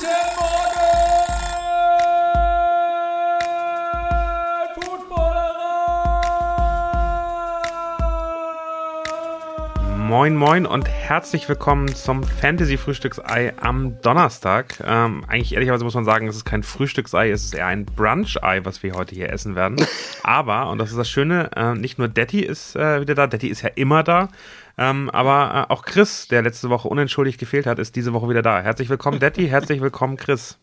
Temple. Moin Moin und herzlich willkommen zum Fantasy Frühstücksei am Donnerstag. Ähm, eigentlich ehrlicherweise muss man sagen, es ist kein Frühstücksei, es ist eher ein Brunch-Ei, was wir heute hier essen werden. Aber, und das ist das Schöne, äh, nicht nur Detti ist äh, wieder da, Detti ist ja immer da, ähm, aber äh, auch Chris, der letzte Woche unentschuldigt gefehlt hat, ist diese Woche wieder da. Herzlich willkommen Detti, herzlich willkommen Chris.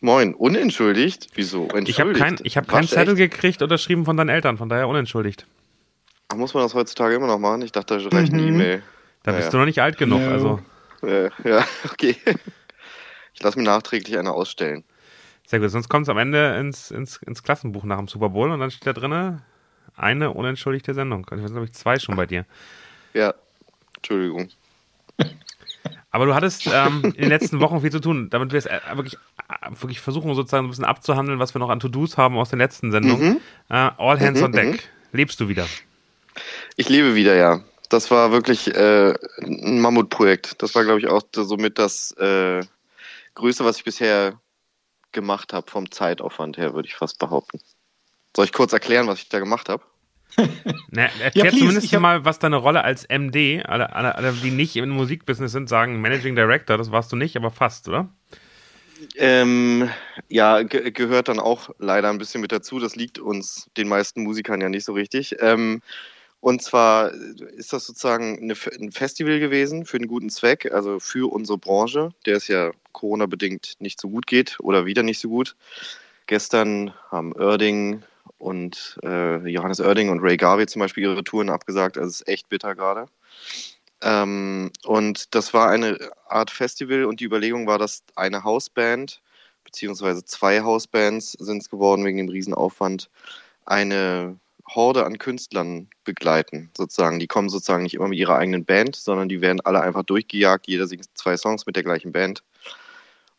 Moin, unentschuldigt? Wieso? Entschuldigt? Ich habe kein, ich hab keinen Zettel gekriegt, unterschrieben von deinen Eltern, von daher unentschuldigt. Ach, muss man das heutzutage immer noch machen? Ich dachte, da reicht eine Mhm. E-Mail. Da Naja. bist du noch nicht alt genug, Ja. also Äh, ja, okay. Ich lasse mir nachträglich eine ausstellen. sehr gut. Sonst kommt es am Ende ins, ins, ins Klassenbuch nach dem Super Bowl und dann steht da drinne eine unentschuldigte Sendung. Ich weiß, glaube ich, zwei schon bei dir. Ja, Entschuldigung. Aber du hattest ähm, in den letzten Wochen viel zu tun, damit wir es äh, wirklich, äh, wirklich versuchen, sozusagen ein bisschen abzuhandeln, was wir noch an To-Dos haben aus den letzten Sendungen. Äh, all hands on deck. Lebst du wieder? Ich lebe wieder, ja. Das war wirklich äh, ein Mammutprojekt. Das war, glaube ich, auch somit das äh, Größte, was ich bisher gemacht habe, vom Zeitaufwand her, würde ich fast behaupten. Soll ich kurz erklären, was ich da gemacht habe? Na, erklär please, zumindest hab- mal, was deine Rolle als MD, alle, alle, alle, die nicht im Musikbusiness sind, sagen Managing Director, das warst du nicht, aber fast, oder? Ähm, ja, ge gehört dann auch leider ein bisschen mit dazu. Das liegt uns, den meisten Musikern, ja nicht so richtig. Ähm, und zwar ist das sozusagen eine, ein Festival gewesen für einen guten Zweck, also für unsere Branche, der es ja Corona-bedingt nicht so gut geht oder wieder nicht so gut. Gestern haben Oerding und äh, Johannes Oerding und Ray Garvey zum Beispiel ihre Touren abgesagt. Also es ist echt bitter gerade. Ähm, und das war eine Art Festival und die Überlegung war, dass eine Hausband, beziehungsweise zwei Hausbands sind es geworden wegen dem Riesenaufwand, eine Horde an Künstlern begleiten, sozusagen. Die kommen sozusagen nicht immer mit ihrer eigenen Band, sondern die werden alle einfach durchgejagt. Jeder singt zwei Songs mit der gleichen Band.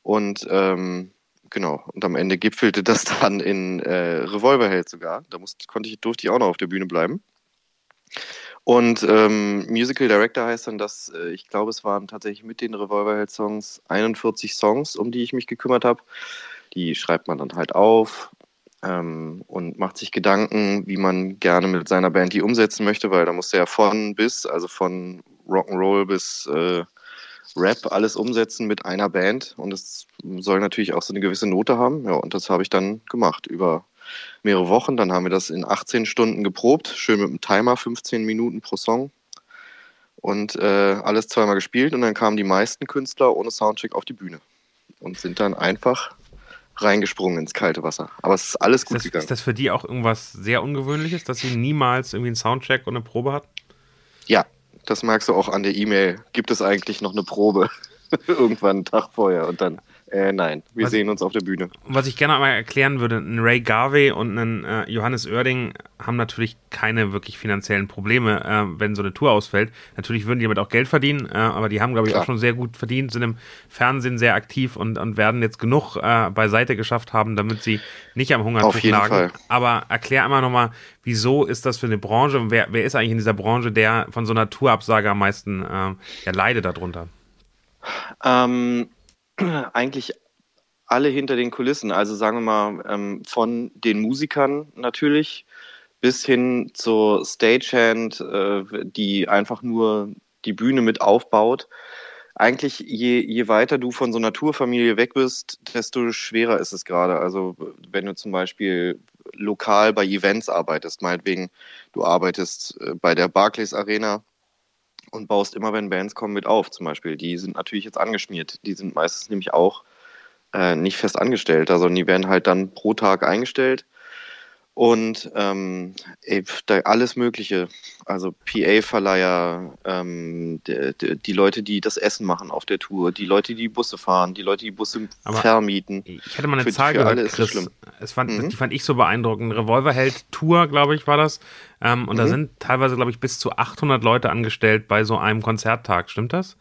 Und ähm, genau, und am Ende gipfelte das dann in äh, Revolverheld sogar. Da musste, konnte ich, durfte ich auch noch auf der Bühne bleiben. Und ähm, Musical Director heißt dann, dass äh, ich glaube, es waren tatsächlich mit den Revolverheld-Songs 41 Songs, um die ich mich gekümmert habe. Die schreibt man dann halt auf ähm, und macht sich Gedanken, wie man gerne mit seiner Band die umsetzen möchte, weil da musst du ja von bis, also von Rock'n'Roll bis äh, Rap alles umsetzen mit einer Band. Und es soll natürlich auch so eine gewisse Note haben. Ja, und das habe ich dann gemacht über mehrere Wochen. Dann haben wir das in 18 Stunden geprobt, schön mit einem Timer, 15 Minuten pro Song. Und äh, alles zweimal gespielt und dann kamen die meisten Künstler ohne Soundcheck auf die Bühne und sind dann einfach reingesprungen ins kalte Wasser. Aber es ist alles Ist gut das, gegangen. ist das für die auch irgendwas sehr Ungewöhnliches, dass sie niemals irgendwie einen Soundcheck und eine Probe hat? ja, das merkst du auch an der E-Mail. Gibt es eigentlich noch eine Probe? Irgendwann einen Tag vorher und dann, äh, nein, wir Was- sehen uns auf der Bühne. Was ich gerne einmal erklären würde, ein Ray Garvey und ein äh, Johannes Oerding haben natürlich keine wirklich finanziellen Probleme, äh, wenn so eine Tour ausfällt. Natürlich würden die damit auch Geld verdienen, äh, aber die haben, glaube ich, Klar. auch schon sehr gut verdient, sind im Fernsehen sehr aktiv und, und werden jetzt genug äh, beiseite geschafft haben, damit sie nicht am Hungertuch nagen. Fall. Aber erklär einmal nochmal, wieso ist das für eine Branche? und Wer, wer ist eigentlich in dieser Branche, der von so einer Tourabsage am meisten äh, ja, leidet darunter? Ähm, eigentlich alle hinter den Kulissen. Also sagen wir mal, ähm, von den Musikern natürlich bis hin zur Stagehand, äh, die einfach nur die Bühne mit aufbaut. Eigentlich, je, je weiter du von so einer Tourfamilie weg bist, desto schwerer ist es gerade. Also wenn du zum Beispiel lokal bei Events arbeitest, meinetwegen, du arbeitest äh, bei der Barclays Arena und baust immer, wenn Bands kommen, mit auf, zum Beispiel. Die sind natürlich jetzt angeschmiert. Die sind meistens nämlich auch äh, nicht fest angestellt, sondern die werden halt dann pro Tag eingestellt. Und ähm, ey, da alles Mögliche, also PA-Verleiher, ähm, die, die, die Leute, die das Essen machen auf der Tour, die Leute, die Busse fahren, die Leute, die Busse Aber- vermieten. Ich hatte mal eine Für- Zahl für gehört, Chris. es fand, Mhm. Die fand ich so beeindruckend. Revolverheld Tour, glaube ich, war das. Ähm, und da Mhm. sind teilweise, glaube ich, bis zu 800 Leute angestellt bei so einem Konzerttag. Stimmt das?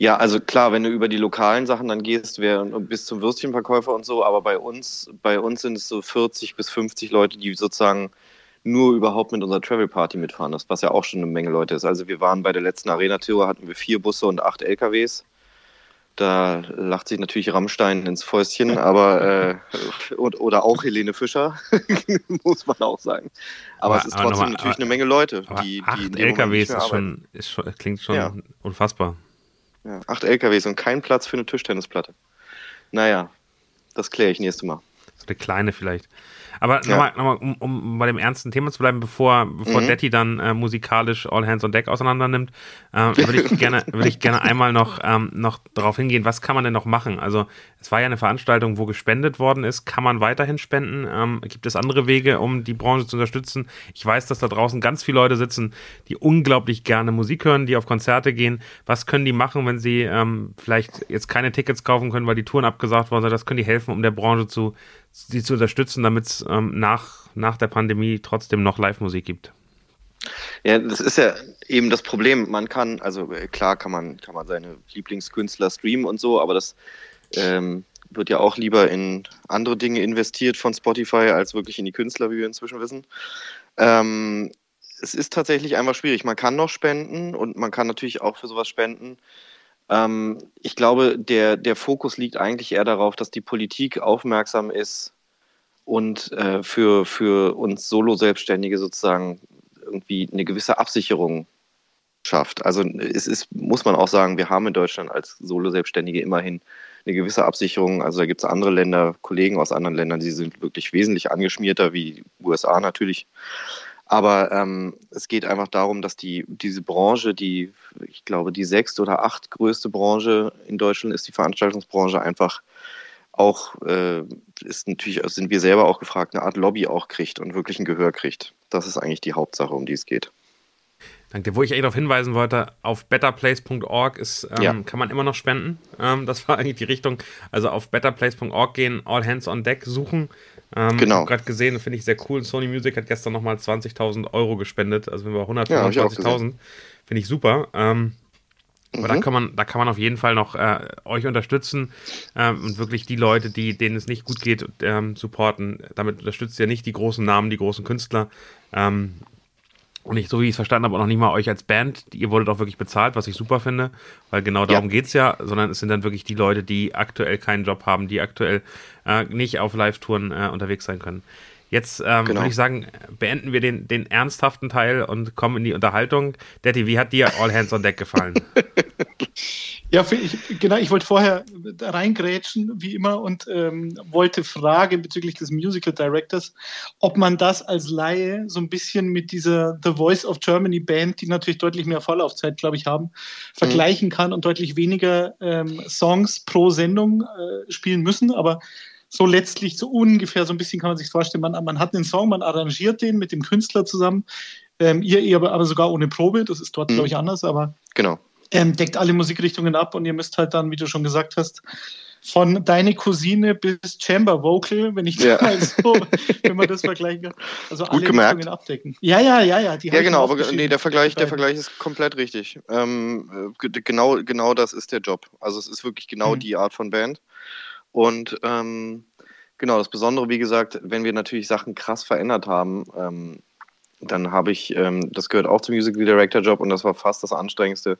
Ja, also klar, wenn du über die lokalen Sachen dann gehst, wär, bis zum Würstchenverkäufer und so, aber bei uns, bei uns sind es so 40 bis 50 Leute, die sozusagen nur überhaupt mit unserer Travel Party mitfahren, das, was ja auch schon eine Menge Leute ist. Also wir waren bei der letzten Arena-Tour, hatten wir vier Busse und acht LKWs. Da lacht sich natürlich Rammstein ins Fäustchen, aber äh, und, oder auch Helene Fischer, muss man auch sagen. Aber, aber es ist trotzdem mal, natürlich aber, eine Menge Leute, die, acht die LKWs ist schon, ist schon, klingt schon ja. unfassbar. Ja, acht LKWs und kein Platz für eine Tischtennisplatte. Naja, das kläre ich nächstes Mal. So eine kleine vielleicht. Aber ja. nochmal, noch um, um bei dem ernsten Thema zu bleiben, bevor, bevor mhm. Detti dann äh, musikalisch All Hands on Deck auseinander nimmt, äh, würde ich gerne, würde ich gerne einmal noch, ähm, noch darauf hingehen, was kann man denn noch machen? Also es war ja eine Veranstaltung, wo gespendet worden ist. Kann man weiterhin spenden? Ähm, gibt es andere Wege, um die Branche zu unterstützen? Ich weiß, dass da draußen ganz viele Leute sitzen, die unglaublich gerne Musik hören, die auf Konzerte gehen. Was können die machen, wenn sie ähm, vielleicht jetzt keine Tickets kaufen können, weil die Touren abgesagt worden sind? Das können die helfen, um der Branche zu, sie zu unterstützen, damit es ähm, nach, nach der Pandemie trotzdem noch Live-Musik gibt. Ja, das ist ja eben das Problem. Man kann, also äh, klar kann man, kann man seine Lieblingskünstler streamen und so, aber das ähm, wird ja auch lieber in andere Dinge investiert von Spotify als wirklich in die Künstler, wie wir inzwischen wissen. Ähm, es ist tatsächlich einfach schwierig. Man kann noch spenden und man kann natürlich auch für sowas spenden. Ähm, ich glaube, der, der Fokus liegt eigentlich eher darauf, dass die Politik aufmerksam ist und äh, für, für uns Solo-Selbstständige sozusagen irgendwie eine gewisse Absicherung schafft. Also es ist, muss man auch sagen, wir haben in Deutschland als Solo-Selbstständige immerhin eine gewisse Absicherung. Also da gibt es andere Länder, Kollegen aus anderen Ländern, die sind wirklich wesentlich angeschmierter, wie USA natürlich. Aber ähm, es geht einfach darum, dass die, diese Branche, die, ich glaube, die sechste oder acht größte Branche in Deutschland ist die Veranstaltungsbranche einfach auch, äh, ist natürlich, sind wir selber auch gefragt, eine Art Lobby auch kriegt und wirklich ein Gehör kriegt. Das ist eigentlich die Hauptsache, um die es geht. Danke. Wo ich eigentlich darauf hinweisen wollte, auf betterplace.org ist, ähm, ja. kann man immer noch spenden. Ähm, das war eigentlich die Richtung. Also auf betterplace.org gehen, All Hands on Deck suchen. Ähm, genau. Ich habe gerade gesehen, finde ich sehr cool. Sony Music hat gestern nochmal 20.000 Euro gespendet. Also wenn wir 125.000, ja, finde ich super. Ähm, aber mhm. da kann man, da kann man auf jeden Fall noch äh, euch unterstützen ähm, und wirklich die Leute, die, denen es nicht gut geht, ähm, supporten. Damit unterstützt ihr nicht die großen Namen, die großen Künstler. Und ich, so wie ich es verstanden habe, auch noch nicht mal euch als Band. Ihr wurdet auch wirklich bezahlt, was ich super finde, weil genau darum ja. geht es ja, sondern es sind dann wirklich die Leute, die aktuell keinen Job haben, die aktuell äh, nicht auf Live-Touren äh, unterwegs sein können. Jetzt ähm, genau. würde ich sagen, beenden wir den, den ernsthaften Teil und kommen in die Unterhaltung. Daddy, wie hat dir All Hands on Deck gefallen? ja, ich, genau, ich wollte vorher reingrätschen, wie immer, und ähm, wollte fragen bezüglich des Musical Directors, ob man das als Laie so ein bisschen mit dieser The Voice of Germany Band, die natürlich deutlich mehr Vorlaufzeit, glaube ich, haben, vergleichen mhm. kann und deutlich weniger ähm, Songs pro Sendung äh, spielen müssen. Aber so letztlich so ungefähr so ein bisschen kann man sich vorstellen, man, man hat einen Song, man arrangiert den mit dem Künstler zusammen, ähm, ihr, ihr aber, aber sogar ohne Probe, das ist dort, mhm. glaube ich, anders, aber genau. Ähm, deckt alle Musikrichtungen ab und ihr müsst halt dann, wie du schon gesagt hast, von deine Cousine bis Chamber Vocal, wenn ich ja. so, wenn man das vergleichen kann. Also Gut alle gemerkt. Richtungen abdecken. Ja, ja, ja, ja. ja, genau, aber nee, der Vergleich, der Vergleich ist komplett richtig. Ähm, genau, genau das ist der Job. Also es ist wirklich genau mhm. die Art von Band. Und ähm, genau, das Besondere, wie gesagt, wenn wir natürlich Sachen krass verändert haben, ähm, dann habe ich, ähm, das gehört auch zum Musical Director Job und das war fast das Anstrengendste.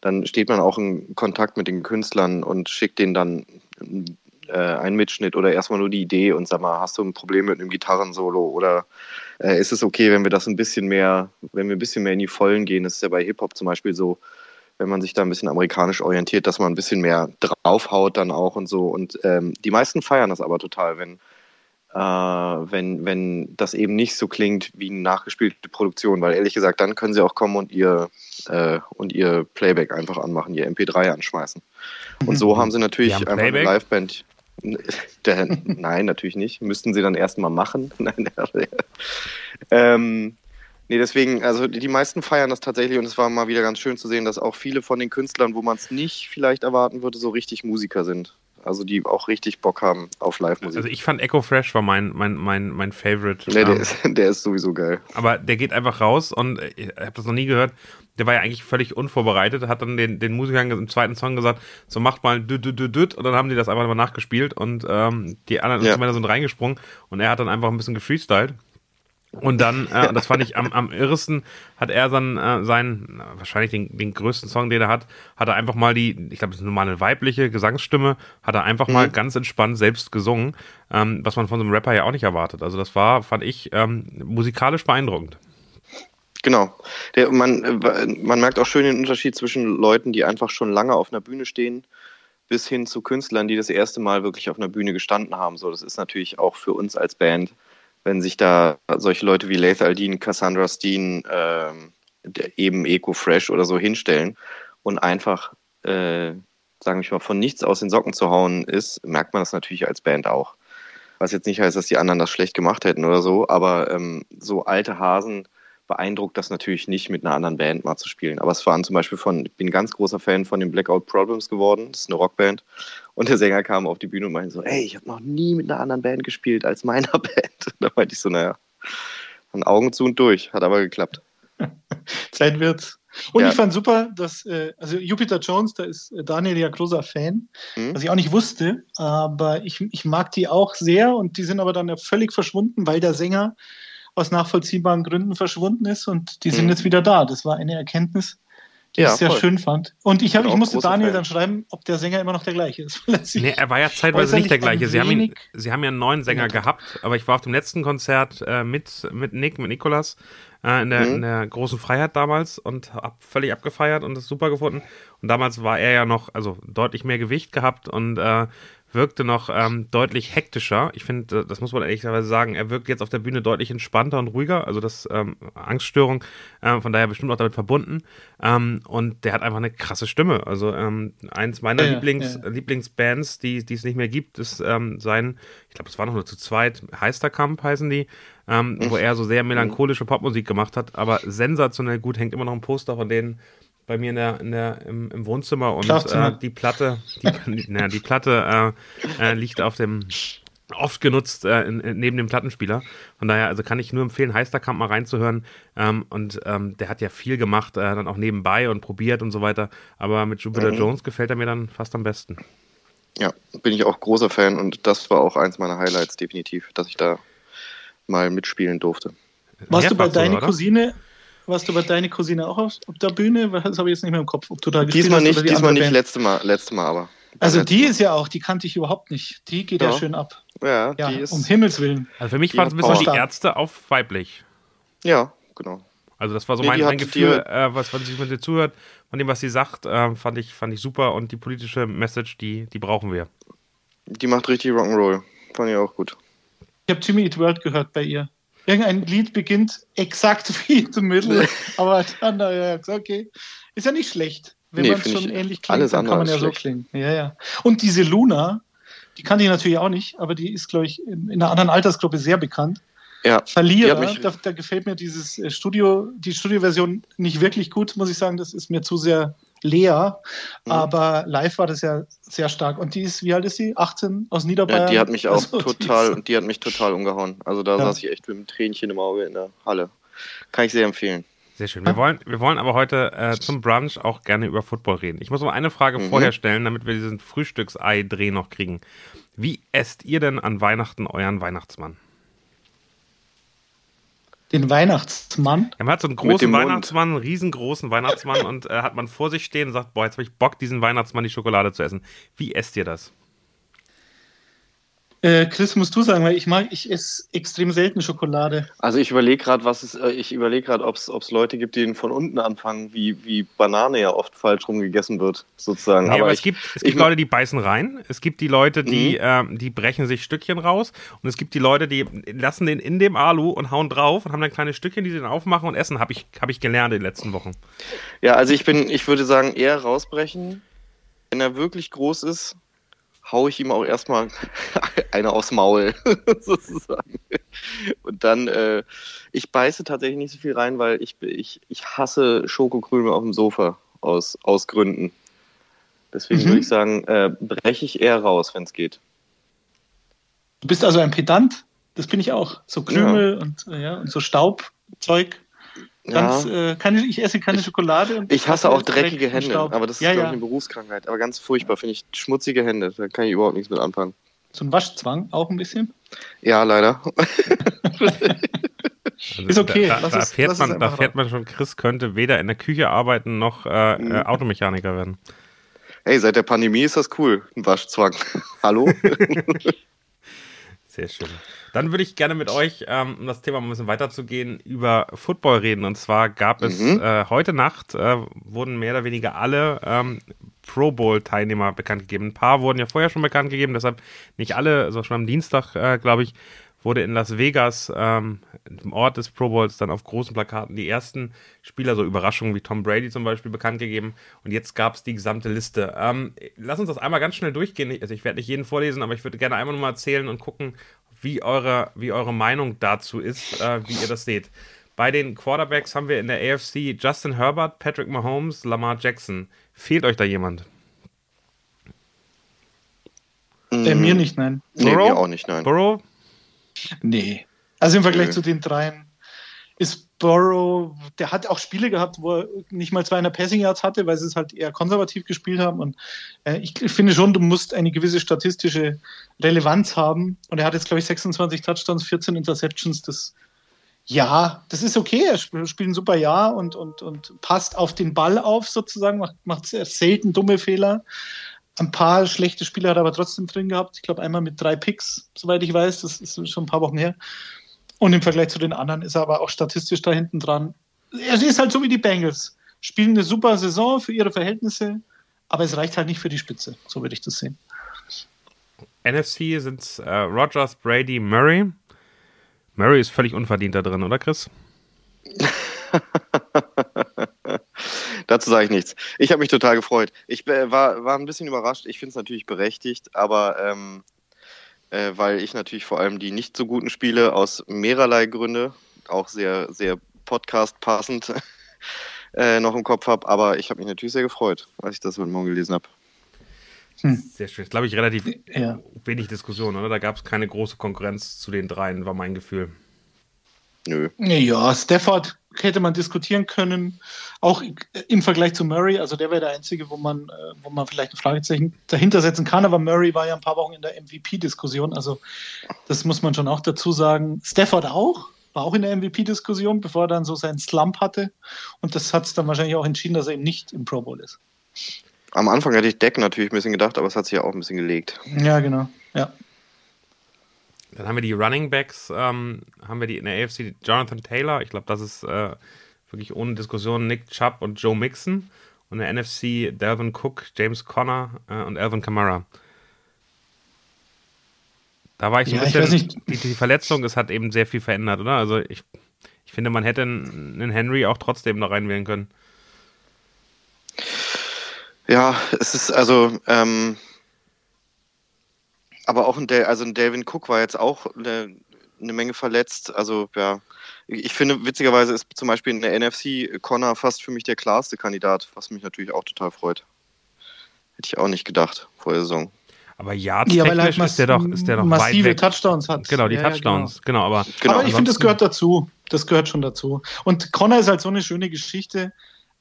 Dann steht man auch in Kontakt mit den Künstlern und schickt denen dann äh, einen Mitschnitt oder erstmal nur die Idee und sag mal, hast du ein Problem mit einem Gitarrensolo oder äh, ist es okay, wenn wir das ein bisschen mehr, wenn wir ein bisschen mehr in die Vollen gehen? Das ist ja bei Hip-Hop zum Beispiel so, wenn man sich da ein bisschen amerikanisch orientiert, dass man ein bisschen mehr draufhaut dann auch und so. Und ähm, die meisten feiern das aber total, wenn, äh, wenn, wenn das eben nicht so klingt wie eine nachgespielte Produktion, weil ehrlich gesagt, dann können sie auch kommen und ihr, äh, und ihr Playback einfach anmachen, ihr MP3 anschmeißen. Und so haben sie natürlich haben einfach eine Liveband. nein, natürlich nicht. Müssten sie dann erstmal machen. Nein, ähm, Nee, deswegen, also die meisten feiern das tatsächlich und es war mal wieder ganz schön zu sehen, dass auch viele von den Künstlern, wo man es nicht vielleicht erwarten würde, so richtig Musiker sind. Also die auch richtig Bock haben auf Live-Musik. Also ich fand Echo Fresh war mein, mein, mein, mein Favorite. Nee, der, ähm, ist, der ist sowieso geil. Aber der geht einfach raus und ich habe das noch nie gehört. Der war ja eigentlich völlig unvorbereitet, hat dann den, den Musikern im zweiten Song gesagt, so macht mal düt, düt, düt, düt und dann haben die das einfach mal nachgespielt und ähm, die anderen ja. sind reingesprungen und er hat dann einfach ein bisschen gefreestylt. Und dann, äh, das fand ich am, am irresten, hat er dann äh, seinen, wahrscheinlich den, den größten Song, den er hat, hat er einfach mal die, ich glaube, das ist normal eine weibliche Gesangsstimme, hat er einfach mhm. mal ganz entspannt selbst gesungen, ähm, was man von so einem Rapper ja auch nicht erwartet. Also das war, fand ich, ähm, musikalisch beeindruckend. Genau. Der, man, äh, man merkt auch schön den Unterschied zwischen Leuten, die einfach schon lange auf einer Bühne stehen, bis hin zu Künstlern, die das erste Mal wirklich auf einer Bühne gestanden haben. So, das ist natürlich auch für uns als Band wenn sich da solche Leute wie Lath Aldin, Cassandra Steen, ähm, eben Eco Fresh oder so hinstellen und einfach, äh, sagen wir mal, von nichts aus den Socken zu hauen ist, merkt man das natürlich als Band auch. Was jetzt nicht heißt, dass die anderen das schlecht gemacht hätten oder so, aber ähm, so alte Hasen beeindruckt das natürlich nicht, mit einer anderen Band mal zu spielen. Aber es waren zum Beispiel von, ich bin ein ganz großer Fan von den Blackout Problems geworden. Das ist eine Rockband. Und der Sänger kam auf die Bühne und meinte so, ey, ich habe noch nie mit einer anderen Band gespielt als meiner Band. da meinte ich so, naja, an Augen zu und durch. Hat aber geklappt. Zeit wird's. Und ja. ich fand super, dass, äh, also Jupiter Jones, da ist Daniel ja großer Fan, mhm. was ich auch nicht wusste, aber ich, ich mag die auch sehr und die sind aber dann ja völlig verschwunden, weil der Sänger aus nachvollziehbaren Gründen verschwunden ist und die sind mhm. jetzt wieder da. Das war eine Erkenntnis, die ja, ich sehr voll. schön fand. Und ich, hab, ich musste Daniel Fan. dann schreiben, ob der Sänger immer noch der gleiche ist. nee, er war ja zeitweise nicht der gleiche. Sie haben, ihn, sie haben ja einen neuen Sänger ja. gehabt, aber ich war auf dem letzten Konzert äh, mit, mit Nick, mit Nikolas äh, in, der, mhm. in der großen Freiheit damals und hab völlig abgefeiert und das super gefunden. Und damals war er ja noch, also deutlich mehr Gewicht gehabt und äh, wirkte noch ähm, deutlich hektischer. Ich finde, das muss man ehrlicherweise sagen, er wirkt jetzt auf der Bühne deutlich entspannter und ruhiger. Also das ähm, Angststörung, äh, von daher bestimmt auch damit verbunden. Ähm, und der hat einfach eine krasse Stimme. Also ähm, eins meiner ja, Lieblings, ja. Lieblingsbands, die es nicht mehr gibt, ist ähm, sein, ich glaube, es war noch nur zu zweit, Heisterkamp heißen die, ähm, wo er so sehr melancholische Popmusik gemacht hat, aber sensationell gut, hängt immer noch ein Poster von denen bei mir in der, in der, im, im Wohnzimmer und äh, die Platte, die, na, die Platte äh, äh, liegt auf dem oft genutzt äh, in, in, neben dem Plattenspieler. Von daher, also kann ich nur empfehlen, Heisterkamp mal reinzuhören. Ähm, und ähm, der hat ja viel gemacht, äh, dann auch nebenbei und probiert und so weiter. Aber mit Jupiter mhm. Jones gefällt er mir dann fast am besten. Ja, bin ich auch großer Fan und das war auch eins meiner Highlights definitiv, dass ich da mal mitspielen durfte. Warst du bei deiner Cousine warst du bei deiner Cousine auch auf, der Bühne? Das habe ich jetzt nicht mehr im Kopf. Ob du da diesmal nicht, diesmal nicht, letzte Mal, letzte Mal aber. Also die ist ja auch, die kannte ich überhaupt nicht. Die geht ja, ja schön ab. Ja, ja, die ist. Um Himmels Willen. Also für mich waren es ein bisschen die Ärzte auf weiblich. Ja, genau. Also das war so nee, mein, mein Gefühl, äh, was, wenn sich mit dir zuhört, von dem, was sie sagt, äh, fand, ich, fand ich super und die politische Message, die, die brauchen wir. Die macht richtig Rock'n'Roll. Fand ich auch gut. Ich habe Jimmy Eat World gehört bei ihr irgendein Lied beginnt exakt wie The Middle, aber dann, ja, okay, ist ja nicht schlecht. Wenn nee, man schon ähnlich klingt, dann kann man ja so klingen. Ja, ja. Und diese Luna, die kannte ich natürlich auch nicht, aber die ist, glaube ich, in, in einer anderen Altersgruppe sehr bekannt. Ja, Verlierer, da, da, gefällt mir dieses äh, Studio, die Studioversion nicht wirklich gut, muss ich sagen. Das ist mir zu sehr leer. Mhm. Aber live war das ja sehr stark. Und die ist, wie alt ist sie? 18 aus Niederbayern? Ja, die hat mich auch also, total, die, die, hat mich total umgehauen. Also da ja. saß ich echt mit einem Tränchen im Auge in der Halle. Kann ich sehr empfehlen. Sehr schön. Wir wollen, wir wollen aber heute äh, zum Brunch auch gerne über Football reden. Ich muss noch eine Frage mhm. vorher stellen, damit wir diesen Frühstücksei-Dreh noch kriegen. Wie esst ihr denn an Weihnachten euren Weihnachtsmann? Den Weihnachtsmann. Ja, man hat so einen großen Weihnachtsmann, einen riesengroßen Weihnachtsmann und äh, hat man vor sich stehen und sagt, boah, jetzt habe ich Bock, diesen Weihnachtsmann die Schokolade zu essen. Wie esst ihr das? Äh, Chris, musst du sagen, weil ich mag, ich esse extrem selten Schokolade. Also ich überlege gerade, was es, äh, ich überlege gerade, ob es Leute gibt, die von unten anfangen, wie, wie Banane ja oft falsch rumgegessen wird, sozusagen. Nee, aber, aber ich, es gibt, es gibt Leute, die beißen rein. Es gibt die Leute, die, mhm. äh, die brechen sich Stückchen raus. Und es gibt die Leute, die lassen den in dem Alu und hauen drauf und haben dann kleine Stückchen, die sie dann aufmachen und essen. Habe ich, hab ich gelernt in den letzten Wochen. Ja, also ich bin, ich würde sagen, eher rausbrechen. Wenn er wirklich groß ist, haue ich ihm auch erstmal eine aufs Maul, sozusagen. Und dann, äh, ich beiße tatsächlich nicht so viel rein, weil ich, ich, ich hasse Schokokrümel auf dem Sofa aus, aus Gründen. Deswegen mhm. würde ich sagen, äh, breche ich eher raus, wenn es geht. Du bist also ein Pedant? Das bin ich auch. So Krümel ja. und, äh, ja, und so Staubzeug. Ganz, ja. äh, keine, ich esse keine Schokolade. ich hasse auch dreckige Hände, aber das ist, ja, glaube ich, eine Berufskrankheit. Aber ganz furchtbar, finde ich. Schmutzige Hände, da kann ich überhaupt nichts mit anfangen. So ein Waschzwang auch ein bisschen? Ja, leider. Also ist okay. Da, da, da fährt, man, da fährt man schon, Chris könnte weder in der Küche arbeiten noch äh, mhm. Automechaniker werden. Hey, seit der Pandemie ist das cool, ein Waschzwang. Hallo? Sehr schön. Dann würde ich gerne mit euch, ähm, um das Thema ein bisschen weiterzugehen, über Football reden. Und zwar gab es mhm. äh, heute Nacht, äh, wurden mehr oder weniger alle ähm, Pro Bowl-Teilnehmer bekannt gegeben. Ein paar wurden ja vorher schon bekannt gegeben, deshalb nicht alle, also schon am Dienstag, äh, glaube ich, wurde in Las Vegas, ähm, im Ort des Pro Bowls, dann auf großen Plakaten die ersten Spieler, so Überraschungen wie Tom Brady zum Beispiel, bekannt gegeben. Und jetzt gab es die gesamte Liste. Ähm, lass uns das einmal ganz schnell durchgehen. Also ich werde nicht jeden vorlesen, aber ich würde gerne einmal nur mal erzählen und gucken, wie eure, wie eure Meinung dazu ist, äh, wie ihr das seht. Bei den Quarterbacks haben wir in der AFC Justin Herbert, Patrick Mahomes, Lamar Jackson. Fehlt euch da jemand? Äh, mir nicht, nein. Nee, Burrow? mir auch nicht, nein. Burrow? Nee. Also im Vergleich Nö. zu den dreien ist Burrow, der hat auch Spiele gehabt, wo er nicht mal 200 Passing Yards hatte, weil sie es halt eher konservativ gespielt haben. Und äh, ich finde schon, du musst eine gewisse statistische Relevanz haben. Und er hat jetzt, glaube ich, 26 Touchdowns, 14 Interceptions. Das, ja, das ist okay. Er spielt ein super Jahr und, und, und passt auf den Ball auf, sozusagen, macht, macht selten dumme Fehler. Ein paar schlechte Spiele hat er aber trotzdem drin gehabt. Ich glaube, einmal mit drei Picks, soweit ich weiß. Das ist schon ein paar Wochen her. Und im Vergleich zu den anderen ist er aber auch statistisch da hinten dran. Er ist halt so wie die Bengals. Spielen eine super Saison für ihre Verhältnisse, aber es reicht halt nicht für die Spitze. So würde ich das sehen. NFC sind äh, Rogers, Brady, Murray. Murray ist völlig unverdient da drin, oder Chris? Dazu sage ich nichts. Ich habe mich total gefreut. Ich äh, war, war ein bisschen überrascht. Ich finde es natürlich berechtigt, aber ähm, äh, weil ich natürlich vor allem die nicht so guten Spiele aus mehrerlei Gründe, auch sehr, sehr Podcast passend, äh, noch im Kopf habe. Aber ich habe mich natürlich sehr gefreut, als ich das heute Morgen gelesen habe. Hm. Sehr schön. Das glaube ich relativ ja. wenig Diskussion, oder? Da gab es keine große Konkurrenz zu den dreien, war mein Gefühl. Nö. Ja, Stafford hätte man diskutieren können, auch im Vergleich zu Murray. Also der wäre der einzige, wo man, äh, wo man vielleicht ein Fragezeichen dahinter setzen kann. Aber Murray war ja ein paar Wochen in der MVP-Diskussion. Also das muss man schon auch dazu sagen. Stafford auch, war auch in der MVP-Diskussion, bevor er dann so seinen Slump hatte. Und das hat es dann wahrscheinlich auch entschieden, dass er eben nicht im Pro Bowl ist. Am Anfang hätte ich Deck natürlich ein bisschen gedacht, aber es hat sich ja auch ein bisschen gelegt. Ja, genau. Ja. Dann haben wir die Running Backs, ähm, haben wir die in der AFC Jonathan Taylor, ich glaube, das ist äh, wirklich ohne Diskussion Nick Chubb und Joe Mixon. Und in der NFC Delvin Cook, James Conner äh, und Alvin Kamara. Da war ich so ein ja, bisschen. Die, die, Verletzung, es hat eben sehr viel verändert, oder? Also ich, ich finde, man hätte einen Henry auch trotzdem noch reinwählen können. Ja, es ist also, ähm, aber auch ein, Del also ein Delvin Cook war jetzt auch eine, eine, Menge verletzt. Also ja, ich finde witzigerweise ist zum Beispiel in der NFC Connor fast für mich der klarste Kandidat, was mich natürlich auch total freut. Hätte ich auch nicht gedacht vor der Saison. Aber ja, ja halt ist der doch, ist der doch massive Touchdowns hat. Genau, die ja, Touchdowns. Ja, genau. genau. aber, genau. aber ich finde, das gehört dazu. Das gehört schon dazu. Und Connor ist halt so eine schöne Geschichte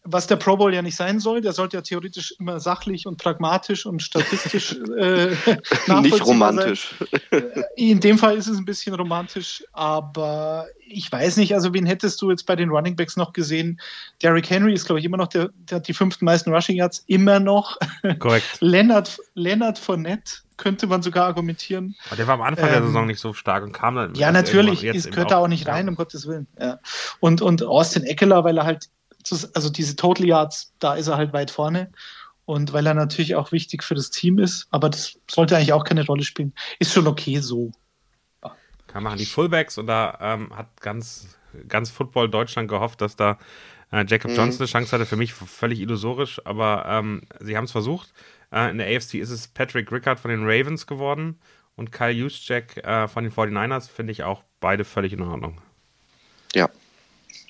was der Pro Bowl ja nicht sein soll. Der sollte ja theoretisch immer sachlich und pragmatisch und statistisch äh, Nicht romantisch. Sein. Äh, in dem Fall ist es ein bisschen romantisch, aber ich weiß nicht, also wen hättest du jetzt bei den Running Backs noch gesehen? Derrick Henry ist, glaube ich, immer noch der, der hat die fünften meisten Rushing Yards, immer noch. Korrekt. Leonard, Leonard Fournette könnte man sogar argumentieren. Aber der war am Anfang ähm, der Saison nicht so stark und kam dann. Ja, natürlich, es gehört da auch nicht rein, ja. um Gottes Willen. Ja. Und, und Austin Eckler, weil er halt also diese Total Yards, da ist er halt weit vorne. Und weil er natürlich auch wichtig für das Team ist, aber das sollte eigentlich auch keine Rolle spielen. Ist schon okay so. Ja. Kann machen die Fullbacks und da ähm, hat ganz, ganz Football Deutschland gehofft, dass da äh, Jacob mhm. Johnson eine Chance hatte. Für mich völlig illusorisch, aber ähm, sie haben es versucht. Äh, in der AFC ist es Patrick Rickard von den Ravens geworden und Kyle Juszczyk äh, von den 49ers. Finde ich auch beide völlig in Ordnung. Ja,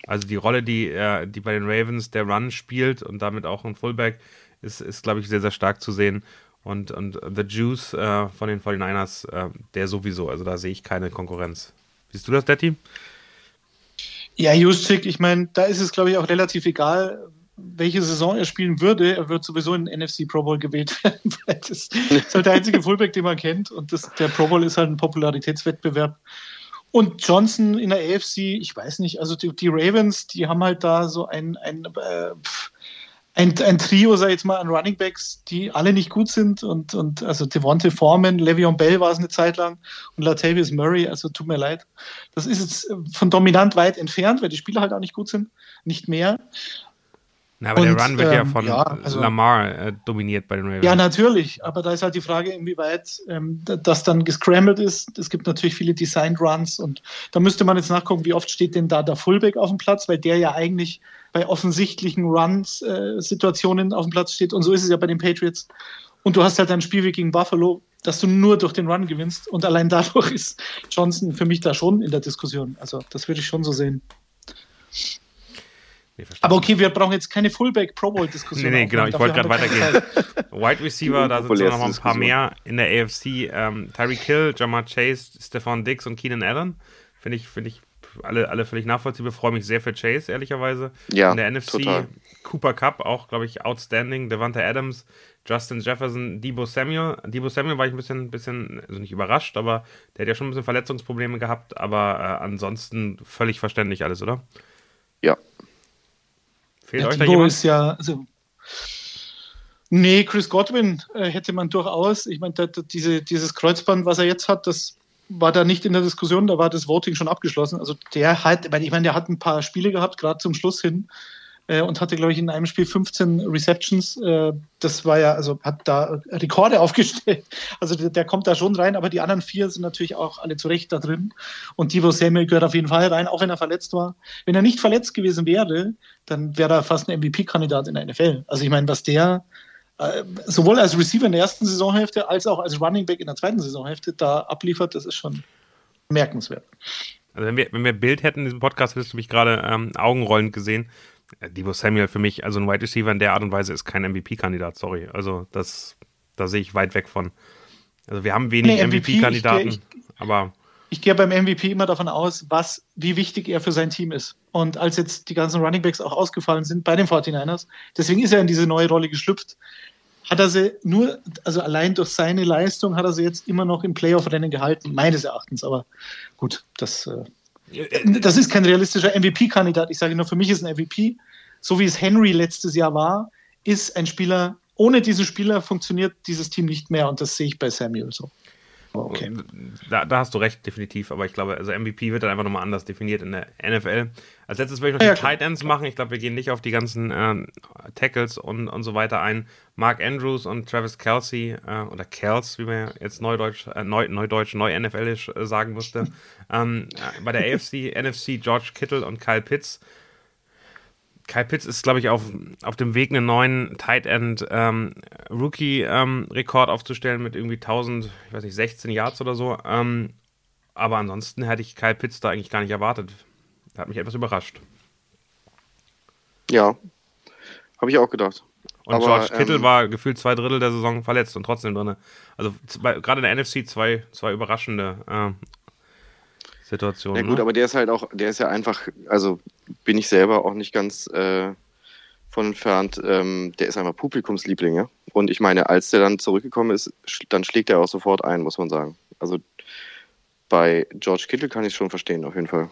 also die Rolle, die, äh, die bei den Ravens der Run spielt und damit auch ein Fullback, ist, ist glaube ich, sehr, sehr stark zu sehen. Und, und The Juice äh, von den 49ers, äh, der sowieso. Also da sehe ich keine Konkurrenz. Siehst du das, Detti? Ja, Juszczyk, ich meine, da ist es, glaube ich, auch relativ egal, welche Saison er spielen würde. Er wird sowieso in den NFC Pro Bowl gewählt werden. das ist halt der einzige Fullback, den man kennt. Und das, der Pro Bowl ist halt ein Popularitätswettbewerb. Und Johnson in der AFC, ich weiß nicht, also die, die Ravens, die haben halt da so ein, ein, äh, ein, ein Trio, sag ich jetzt mal, an Running Backs, die alle nicht gut sind. Und, und also Devontae Foreman, Le'Veon Bell war es eine Zeit lang und Latavius Murray, also tut mir leid. Das ist jetzt von dominant weit entfernt, weil die Spieler halt auch nicht gut sind, nicht mehr. Na, aber und, der Run wird ähm, ja von ja, also, Lamar äh, dominiert bei den Ravens. Ja, natürlich. Aber da ist halt die Frage, inwieweit ähm, das dann gescrambled ist. Es gibt natürlich viele Designed Runs und da müsste man jetzt nachgucken, wie oft steht denn da der Fullback auf dem Platz, weil der ja eigentlich bei offensichtlichen Runs-Situationen äh, auf dem Platz steht. Und so ist es ja bei den Patriots. Und du hast halt ein Spiel wie gegen Buffalo, dass du nur durch den Run gewinnst. Und allein dadurch ist Johnson für mich da schon in der Diskussion. Also das würde ich schon so sehen. Nee, aber okay, wir brauchen jetzt keine Fullback Pro Bowl Diskussion. Nee, nee, genau, ich wollte gerade weitergehen. Wide Receiver, da sind noch ein paar mehr in der AFC. Ähm, Tyreek Hill, Jamar Chase, Stefan Dix und Keenan Allen. Finde ich, finde ich alle, alle völlig nachvollziehbar. Freue mich sehr für Chase, ehrlicherweise. Ja, in der NFC total. Cooper Cup, auch, glaube ich, outstanding. Devante Adams, Justin Jefferson, Debo Samuel. Debo Samuel war ich ein bisschen, bisschen, also nicht überrascht, aber der hat ja schon ein bisschen Verletzungsprobleme gehabt. Aber äh, ansonsten völlig verständlich alles, oder? Ja, Fehlt ja, euch da jemand? ist ja, also, nee, Chris Godwin äh, hätte man durchaus. Ich meine, diese, dieses Kreuzband, was er jetzt hat, das war da nicht in der Diskussion, da war das Voting schon abgeschlossen. Also der hat, ich meine, der hat ein paar Spiele gehabt, gerade zum Schluss hin, äh, und hatte, glaube ich, in einem Spiel 15 Receptions. Äh, das war ja, also hat da Rekorde aufgestellt. Also der, der, kommt da schon rein, aber die anderen vier sind natürlich auch alle zu Recht da drin. Und Divo Samuel gehört auf jeden Fall rein, auch wenn er verletzt war. Wenn er nicht verletzt gewesen wäre, dann wäre er fast ein MVP-Kandidat in der NFL. Also ich meine, was der äh, sowohl als Receiver in der ersten Saisonhälfte als auch als Running Back in der zweiten Saisonhälfte da abliefert, das ist schon merkenswert. Also wenn wir, wenn wir Bild hätten in diesem Podcast, hättest du mich gerade ähm, augenrollend gesehen. Äh, Debo Samuel für mich, also ein Wide Receiver in der Art und Weise ist kein MVP-Kandidat, sorry. Also das, da sehe ich weit weg von. Also wir haben wenig nee, MVP-Kandidaten, aber. Ich gehe beim MVP immer davon aus, was, wie wichtig er für sein Team ist. Und als jetzt die ganzen Running Backs auch ausgefallen sind bei den 49ers, deswegen ist er in diese neue Rolle geschlüpft, hat er sie nur, also allein durch seine Leistung hat er sie jetzt immer noch im Playoff-Rennen gehalten, meines Erachtens. Aber gut, das äh, das ist kein realistischer MVP-Kandidat. Ich sage nur, für mich ist ein MVP, so wie es Henry letztes Jahr war, ist ein Spieler, ohne diesen Spieler funktioniert dieses Team nicht mehr und das sehe ich bei Samuel so. Okay. Da, da, hast du recht, definitiv. Aber ich glaube, also MVP wird dann einfach nochmal anders definiert in der NFL. Als letztes will ich noch ja, die Tight Ends machen. Ich glaube, wir gehen nicht auf die ganzen äh, Tackles und, und so weiter ein. Mark Andrews und Travis Kelsey äh, oder Kels, wie man jetzt Neudeutsch, äh, Neu, Neudeutsch, Neu-NFLisch äh, sagen musste. ähm, äh, bei der AFC, NFC George Kittle und Kyle Pitts. Kyle Pitts ist, glaube ich, auf, auf dem Weg, einen neuen Tight End ähm, Rookie-Rekord ähm, aufzustellen mit irgendwie 1000, ich weiß nicht, 16 Yards oder so. Ähm, aber ansonsten hätte ich Kyle Pitts da eigentlich gar nicht erwartet. Hat mich etwas überrascht. Ja, habe ich auch gedacht. Und aber, George Kittle ähm, war gefühlt zwei Drittel der Saison verletzt und trotzdem drin. Also gerade in der NFC zwei, zwei überraschende äh, Situation. Ja gut, ne? aber der ist halt auch, der ist ja einfach, also bin ich selber auch nicht ganz äh, von entfernt, ähm, der ist einfach Publikumsliebling, ja. Und ich meine, als der dann zurückgekommen ist, dann schlägt er auch sofort ein, muss man sagen. Also bei George Kittle kann ich schon verstehen, auf jeden Fall.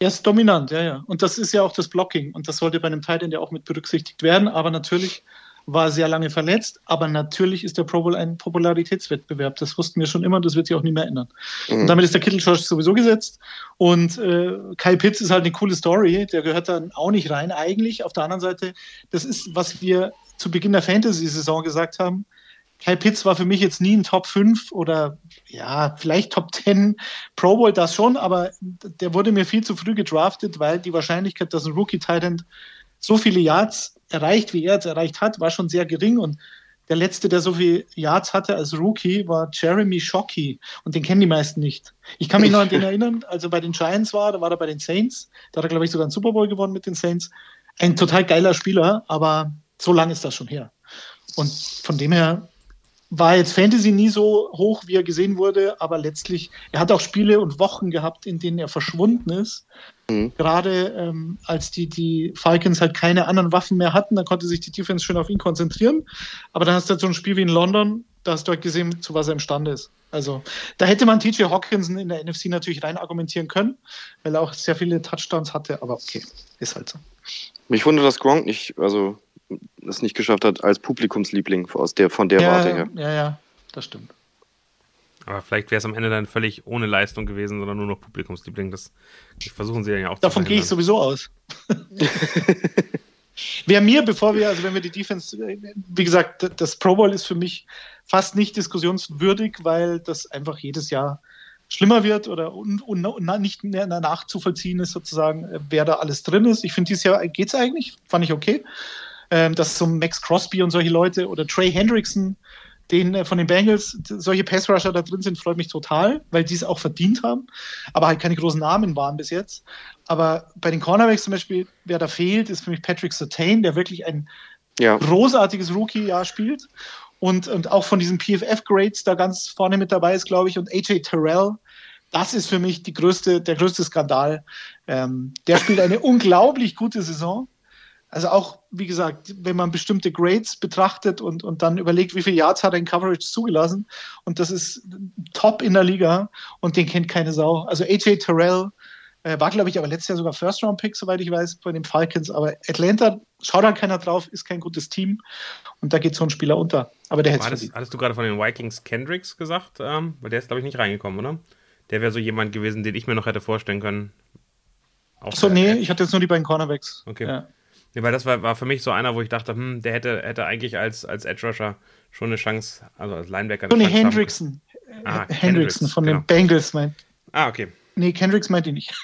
Er ist dominant, ja, ja. Und das ist ja auch das Blocking. Und das sollte bei einem Titan ja auch mit berücksichtigt werden. Aber natürlich war sehr lange verletzt, aber natürlich ist der Pro Bowl ein Popularitätswettbewerb. Das wussten wir schon immer, das wird sich auch nie mehr ändern. Mhm. Und damit ist der Kittelschorsch sowieso gesetzt. Und äh, Kai Pitts ist halt eine coole Story, der gehört dann auch nicht rein eigentlich. Auf der anderen Seite, das ist, was wir zu Beginn der Fantasy-Saison gesagt haben. Kai Pitts war für mich jetzt nie ein Top 5 oder ja, vielleicht Top 10 Pro Bowl, das schon, aber der wurde mir viel zu früh gedraftet, weil die Wahrscheinlichkeit, dass ein Rookie-Titan so viele Yards erreicht, wie er jetzt erreicht hat, war schon sehr gering. Und der letzte, der so viele Yards hatte als Rookie, war Jeremy Shockey. Und den kennen die meisten nicht. Ich kann mich noch an den erinnern, als er bei den Giants war, da war er bei den Saints. Da hat er, glaube ich, sogar einen Super Bowl gewonnen mit den Saints. Ein total geiler Spieler, aber so lange ist das schon her. Und von dem her war jetzt Fantasy nie so hoch, wie er gesehen wurde, aber letztlich, er hat auch Spiele und Wochen gehabt, in denen er verschwunden ist. Mhm. Gerade ähm, als die, die Falcons halt keine anderen Waffen mehr hatten, dann konnte sich die Defense schön auf ihn konzentrieren. Aber dann hast du halt so ein Spiel wie in London, da hast du halt gesehen, zu was er imstande ist. Also da hätte man TJ Hawkinson in der NFC natürlich rein argumentieren können, weil er auch sehr viele Touchdowns hatte, aber okay, ist halt so. Mich wundert, dass Gronk nicht, also es nicht geschafft hat als Publikumsliebling aus der, von der ja, Warte her. Ja, ja, das stimmt. Aber vielleicht wäre es am Ende dann völlig ohne Leistung gewesen, sondern nur noch Publikumsliebling. Das, versuchen sie dann ja auch Davon gehe ich sowieso aus. Wer mir, bevor wir, also wenn wir die Defense, wie gesagt, das Pro Bowl ist für mich fast nicht diskussionswürdig, weil das einfach jedes Jahr schlimmer wird oder un, un, un, nicht mehr nachzuvollziehen ist, sozusagen, wer da alles drin ist. Ich finde, dieses Jahr geht es eigentlich, fand ich okay. Ähm, dass so Max Crosby und solche Leute oder Trey Hendrickson, den äh, von den Bengals, solche Pass-Rusher da drin sind, freut mich total, weil die es auch verdient haben, aber halt keine großen Namen waren bis jetzt. Aber bei den Cornerbacks zum Beispiel, wer da fehlt, ist für mich Patrick Sertain, der wirklich ein ja. großartiges Rookie-Jahr spielt und, und auch von diesen PFF-Grades da ganz vorne mit dabei ist, glaube ich, und AJ Terrell. Das ist für mich größte, der größte Skandal. Ähm, der spielt eine unglaublich gute Saison. Also auch, wie gesagt, wenn man bestimmte Grades betrachtet und, und dann überlegt, wie viele Yards hat er in Coverage zugelassen und das ist top in der Liga und den kennt keine Sau. Also AJ Terrell äh, war, glaube ich, aber letztes Jahr sogar First-Round-Pick, soweit ich weiß, bei den Falcons. Aber Atlanta schaut da keiner drauf, ist kein gutes Team und da geht so ein Spieler unter. Aber der hätte hattest, hattest du gerade von den Vikings Kendricks gesagt? Ähm, weil der ist, glaube ich, nicht reingekommen, oder? Der wäre so jemand gewesen, den ich mir noch hätte vorstellen können. Achso, nee, ich hatte jetzt nur die beiden Cornerbacks. Okay. Ja. Nee, weil das war, war für mich so einer, wo ich dachte, hm, der hätte, hätte eigentlich als, als Edge Rusher schon eine Chance, also als Linebacker. Tony Hendrickson. Ah, Hendrickson von genau. den Bengals, mein. Ah, okay. Nee, Kendricks meinte ich nicht.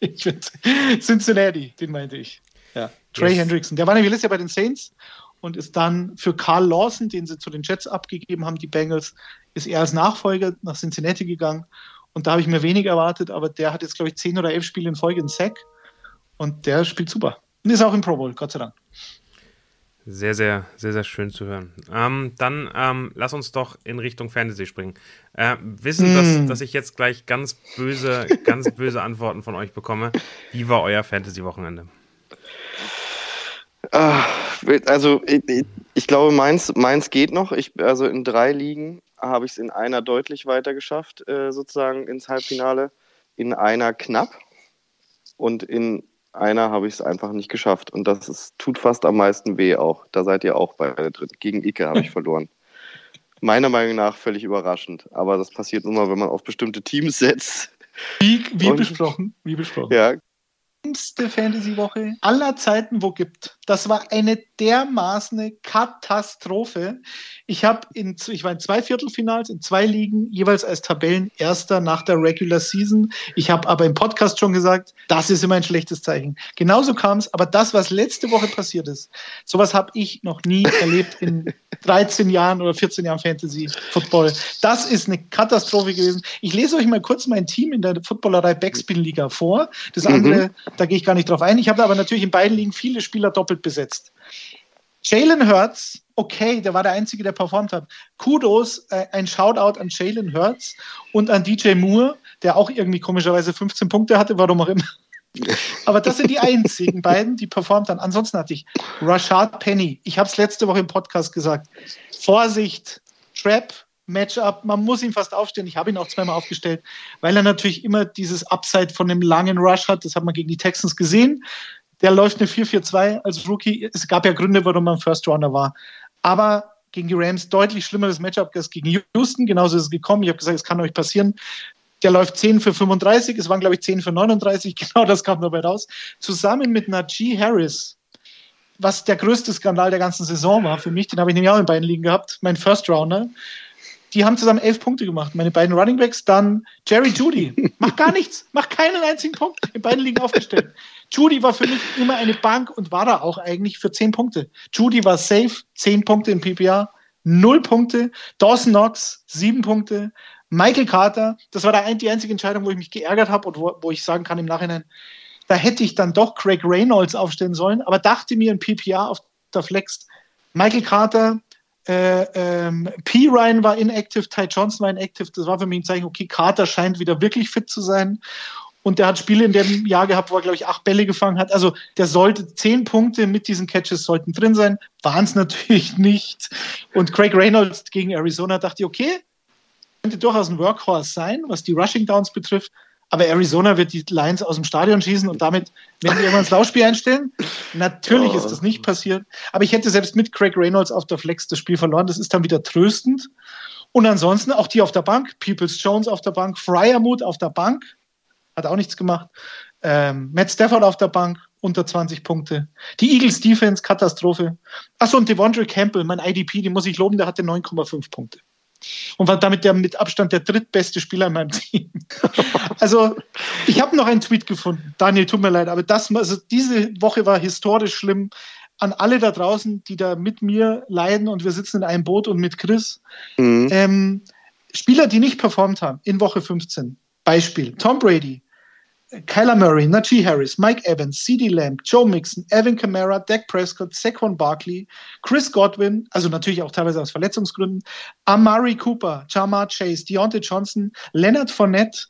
ich Cincinnati, den meinte ich. Ja. Trey yes. Hendrickson. Der war nämlich letztes Jahr bei den Saints und ist dann für Carl Lawson, den sie zu den Jets abgegeben haben, die Bengals, ist er als Nachfolger nach Cincinnati gegangen. Und da habe ich mir wenig erwartet, aber der hat jetzt, glaube ich, zehn oder elf Spiele in Folge in Sack. Und der spielt super. Und ist auch im Pro Bowl, Gott sei Dank. Sehr, sehr, sehr, sehr schön zu hören. Ähm, dann ähm, lass uns doch in Richtung Fantasy springen. Äh, wissen, mm. dass, dass ich jetzt gleich ganz böse, ganz böse Antworten von euch bekomme. Wie war euer Fantasy-Wochenende? Ah, also ich, ich, glaube, meins, meins geht noch. Ich, also in drei Ligen habe ich es in einer deutlich weiter geschafft, äh, sozusagen ins Halbfinale. In einer knapp. Und in einer habe ich es einfach nicht geschafft. Und das ist, tut fast am meisten weh auch. Da seid ihr auch beide drin. Gegen Ike habe ich verloren. Meiner Meinung nach völlig überraschend. Aber das passiert nur mal, wenn man auf bestimmte Teams setzt. Wie, wie besprochen. Wie besprochen. Ja, schlimmste Fantasy-Woche aller Zeiten wo gibt. Das war eine dermaßen Katastrophe. Ich habe in, ich war in zwei Viertelfinals, in zwei Ligen, jeweils als Tabellenerster nach der Regular Season. Ich habe aber im Podcast schon gesagt, das ist immer ein schlechtes Zeichen. Genauso kam es, aber das, was letzte Woche passiert ist, sowas habe ich noch nie erlebt in 13 Jahren oder 14 Jahren Fantasy Football. Das ist eine Katastrophe gewesen. Ich lese euch mal kurz mein Team in der Footballerei Backspin Liga vor. Das andere, mhm. da gehe ich gar nicht drauf ein. Ich habe aber natürlich in beiden Ligen viele Spieler doppelt besetzt. Jalen Hurts, okay, der war der Einzige, der performt hat. Kudos, äh, ein Shoutout an Jalen Hurts und an DJ Moore, der auch irgendwie komischerweise 15 Punkte hatte, warum auch immer. Aber das sind die einzigen beiden, die performt haben. Ansonsten hatte ich Rashad Penny. Ich habe es letzte Woche im Podcast gesagt. Vorsicht, Trap, Matchup, man muss ihn fast aufstellen. Ich habe ihn auch zweimal aufgestellt, weil er natürlich immer dieses Upside von einem langen Rush hat. Das hat man gegen die Texans gesehen. Der läuft eine 4-4-2 als Rookie. Es gab ja Gründe, warum man First Rounder war. Aber gegen die Rams deutlich schlimmeres Matchup als gegen Houston. Genauso ist es gekommen. Ich habe gesagt, es kann euch passieren. Der läuft 10 für 35. Es waren, glaube ich, 10 für 39. Genau das kam dabei raus. Zusammen mit Najee Harris, was der größte Skandal der ganzen Saison war für mich. Den habe ich nämlich auch in beiden Ligen gehabt. Mein First Rounder. Die haben zusammen elf Punkte gemacht. Meine beiden Running Backs, dann Jerry Judy. Macht gar nichts, macht keinen einzigen Punkt. In beiden Ligen aufgestellt. Judy war für mich immer eine Bank und war da auch eigentlich für zehn Punkte. Judy war safe, zehn Punkte in PPA, null Punkte. Dawson Knox, sieben Punkte. Michael Carter, das war die einzige Entscheidung, wo ich mich geärgert habe und wo, wo ich sagen kann im Nachhinein, da hätte ich dann doch Craig Reynolds aufstellen sollen, aber dachte mir in PPA auf der Flex, Michael Carter, äh, ähm, P. Ryan war inactive, Ty Johnson war inactive. Das war für mich ein Zeichen, okay, Carter scheint wieder wirklich fit zu sein. Und der hat Spiele in dem Jahr gehabt, wo er, glaube ich, acht Bälle gefangen hat. Also der sollte zehn Punkte mit diesen Catches sollten drin sein. Waren es natürlich nicht. Und Craig Reynolds gegen Arizona dachte ich, okay, könnte durchaus ein Workhorse sein, was die Rushing Downs betrifft. Aber Arizona wird die Lions aus dem Stadion schießen und damit werden wir irgendwann das Laufspiel einstellen. Natürlich oh. ist das nicht passiert. Aber ich hätte selbst mit Craig Reynolds auf der Flex das Spiel verloren. Das ist dann wieder tröstend. Und ansonsten auch die auf der Bank. Peoples Jones auf der Bank. Fryermuth auf der Bank. Hat auch nichts gemacht. Ähm, Matt Stafford auf der Bank. Unter 20 Punkte. Die Eagles Defense, Katastrophe. Achso, und Devondre Campbell, mein IDP, den muss ich loben, der hatte 9,5 Punkte und war damit der mit Abstand der drittbeste Spieler in meinem Team. also ich habe noch einen Tweet gefunden. Daniel, tut mir leid, aber das, also diese Woche war historisch schlimm. An alle da draußen, die da mit mir leiden und wir sitzen in einem Boot und mit Chris. Mhm. Ähm, Spieler, die nicht performt haben in Woche 15. Beispiel Tom Brady, Kyler Murray, Najee Harris, Mike Evans, CD Lamb, Joe Mixon, Evan Kamara, Dak Prescott, Saquon Barkley, Chris Godwin, also natürlich auch teilweise aus Verletzungsgründen, Amari Cooper, Jamar Chase, Deontay Johnson, Leonard Fournette,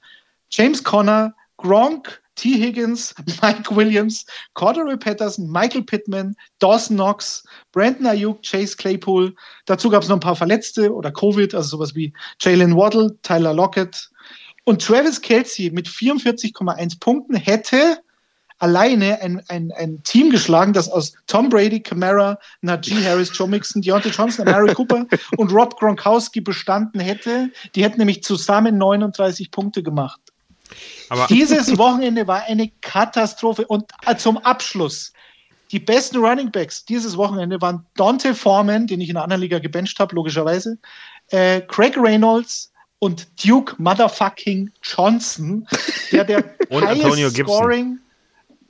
James Conner, Gronk, T. Higgins, Mike Williams, Cordero Patterson, Michael Pittman, Dawson Knox, Brandon Ayuk, Chase Claypool. Dazu gab es noch ein paar Verletzte oder Covid, also sowas wie Jalen Waddle, Tyler Lockett, und Travis Kelsey mit 44,1 Punkten hätte alleine ein, ein, ein Team geschlagen, das aus Tom Brady, Camara, Najee Harris, Joe Mixon, Deontay Johnson, Mary Cooper und Rob Gronkowski bestanden hätte. Die hätten nämlich zusammen 39 Punkte gemacht. Aber Dieses Wochenende war eine Katastrophe. Und äh, zum Abschluss, die besten Running Backs dieses Wochenende waren Dante Foreman, den ich in einer anderen Liga gebencht habe, logischerweise, äh, Craig Reynolds, und Duke Motherfucking Johnson, der der und Antonio Scoring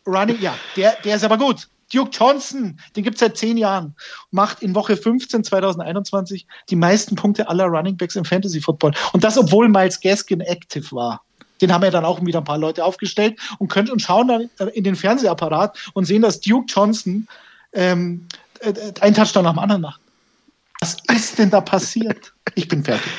Running, ja, der, der ist aber gut. Duke Johnson, den gibt es seit zehn Jahren, macht in Woche 15 2021 die meisten Punkte aller Running Backs im Fantasy Football. Und das, obwohl Miles Gaskin active war. Den haben ja dann auch wieder ein paar Leute aufgestellt und können und schauen dann in den Fernsehapparat und sehen, dass Duke Johnson ähm, äh, einen Touchdown nach dem anderen macht. Was ist denn da passiert? Ich bin fertig.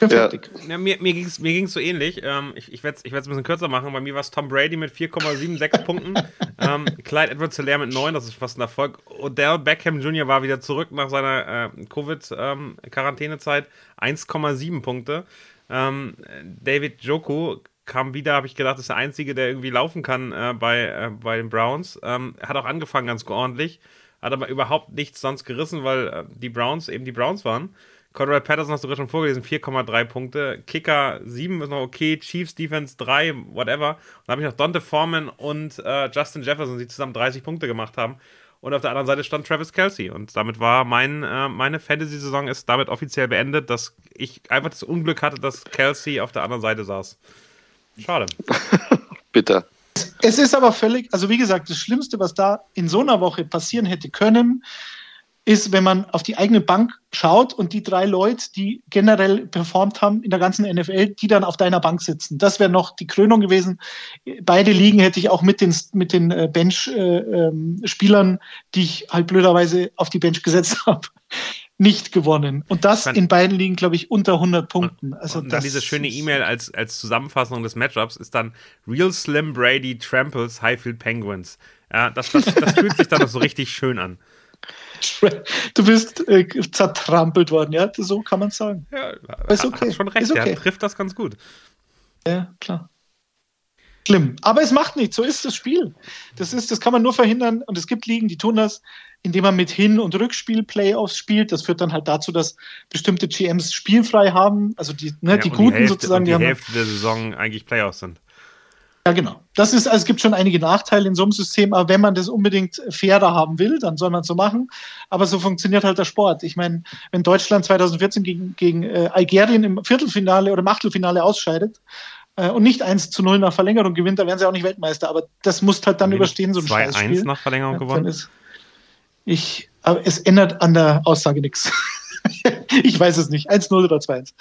Ja. ja. mir mir ging es mir ging's so ähnlich. Ähm, ich ich werde es ich ein bisschen kürzer machen. Bei mir war es Tom Brady mit 4,76 Punkten. Ähm, Clyde Edwards Hilaire mit 9, das ist fast ein Erfolg. Odell Beckham Jr. war wieder zurück nach seiner äh, Covid-Quarantänezeit. Ähm, 1,7 Punkte. Ähm, David Joku kam wieder, habe ich gedacht, ist der Einzige, der irgendwie laufen kann äh, bei, äh, bei den Browns. Ähm, hat auch angefangen ganz ordentlich, hat aber überhaupt nichts sonst gerissen, weil äh, die Browns eben die Browns waren. Conrad Patterson hast du gerade schon vorgelesen, 4,3 Punkte. Kicker 7 ist noch okay. Chiefs Defense 3, whatever. Und dann habe ich noch Dante Foreman und äh, Justin Jefferson, die zusammen 30 Punkte gemacht haben. Und auf der anderen Seite stand Travis Kelsey. Und damit war mein, äh, meine Fantasy-Saison ist damit offiziell beendet, dass ich einfach das Unglück hatte, dass Kelsey auf der anderen Seite saß. Schade. Bitte. Es ist aber völlig, also wie gesagt, das Schlimmste, was da in so einer Woche passieren hätte können, ist, wenn man auf die eigene Bank schaut und die drei Leute, die generell performt haben in der ganzen NFL, die dann auf deiner Bank sitzen. Das wäre noch die Krönung gewesen. Beide Ligen hätte ich auch mit den, mit den äh, Bench-Spielern, äh, ähm, die ich halt blöderweise auf die Bench gesetzt habe, nicht gewonnen. Und das in beiden Ligen, glaube ich, unter 100 Punkten. Also und dann diese schöne E-Mail als, als Zusammenfassung des Matchups ist dann Real Slim Brady tramples Highfield Penguins. Ja, das, das, das fühlt sich dann so richtig schön an. Du bist äh, zertrampelt worden, ja, so kann man sagen. Ja, ist okay. Hat schon recht, ist okay. der trifft das ganz gut. Ja, klar. Schlimm. Aber es macht nichts, so ist das Spiel. Das, ist, das kann man nur verhindern und es gibt Ligen, die tun das, indem man mit Hin- und Rückspiel-Playoffs spielt. Das führt dann halt dazu, dass bestimmte GMs spielfrei haben, also die, ne, ja, die Guten die Hälfte, sozusagen. die, die Hälfte der Saison eigentlich Playoffs sind. Ja, genau. Das ist, also es gibt schon einige Nachteile in so einem System, aber wenn man das unbedingt fairer haben will, dann soll man es so machen. Aber so funktioniert halt der Sport. Ich meine, wenn Deutschland 2014 gegen, gegen äh, Algerien im Viertelfinale oder im Achtelfinale ausscheidet äh, und nicht 1 zu 0 nach Verlängerung gewinnt, dann wären sie auch nicht Weltmeister. Aber das muss halt dann überstehen, so ein 2 1 nach Verlängerung gewonnen. Ist, ich, aber es ändert an der Aussage nichts. ich weiß es nicht. 1-0 oder 2-1.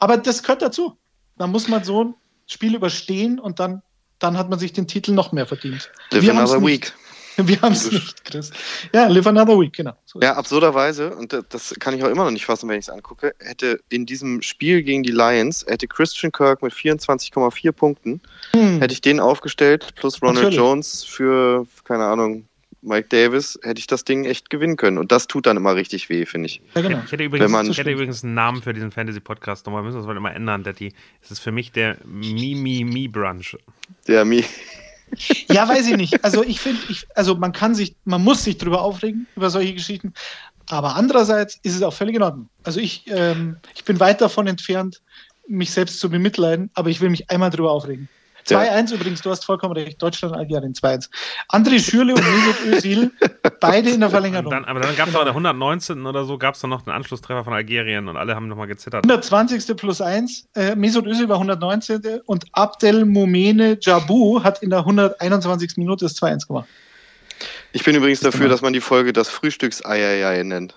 Aber das gehört dazu. Da muss man so ein Spiel überstehen und dann dann hat man sich den Titel noch mehr verdient. Live wir another week. Wir haben es nicht, Chris. Ja, live another week, genau. So ja, absurderweise, und das kann ich auch immer noch nicht fassen, wenn ich es angucke, hätte in diesem Spiel gegen die Lions, hätte Christian Kirk mit 24,4 Punkten, hm. hätte ich den aufgestellt, plus Ronald Natürlich. Jones für, keine Ahnung, Mike Davis, hätte ich das Ding echt gewinnen können. Und das tut dann immer richtig weh, finde ich. Ja, genau. Ich hätte übrigens, man, ich hätte übrigens einen Namen für diesen Fantasy-Podcast. Nochmal müssen wir das mal immer ändern, Daddy. Es ist für mich der Mi-Mi-Mi-Brunch. Der Mi. Ja, weiß ich nicht. Also ich finde, ich, also man kann sich, man muss sich drüber aufregen, über solche Geschichten. Aber andererseits ist es auch völlig in Ordnung. Also ich, ähm, ich bin weit davon entfernt, mich selbst zu bemitleiden, aber ich will mich einmal drüber aufregen. 2-1 übrigens, du hast vollkommen recht. Deutschland, Algerien 2-1. André Schürle und Mesut Özil, beide in der Verlängerung. Dann, aber dann gab es genau. auch in der 119. oder so, gab es dann noch den Anschlusstreffer von Algerien und alle haben nochmal gezittert. 120. plus 1, äh, Mesut Özil war 119. und Abdel Momene Jabu hat in der 121. Minute das 2-1 gemacht. Ich bin übrigens dafür, dass man die Folge das Frühstücks-Eieiei nennt.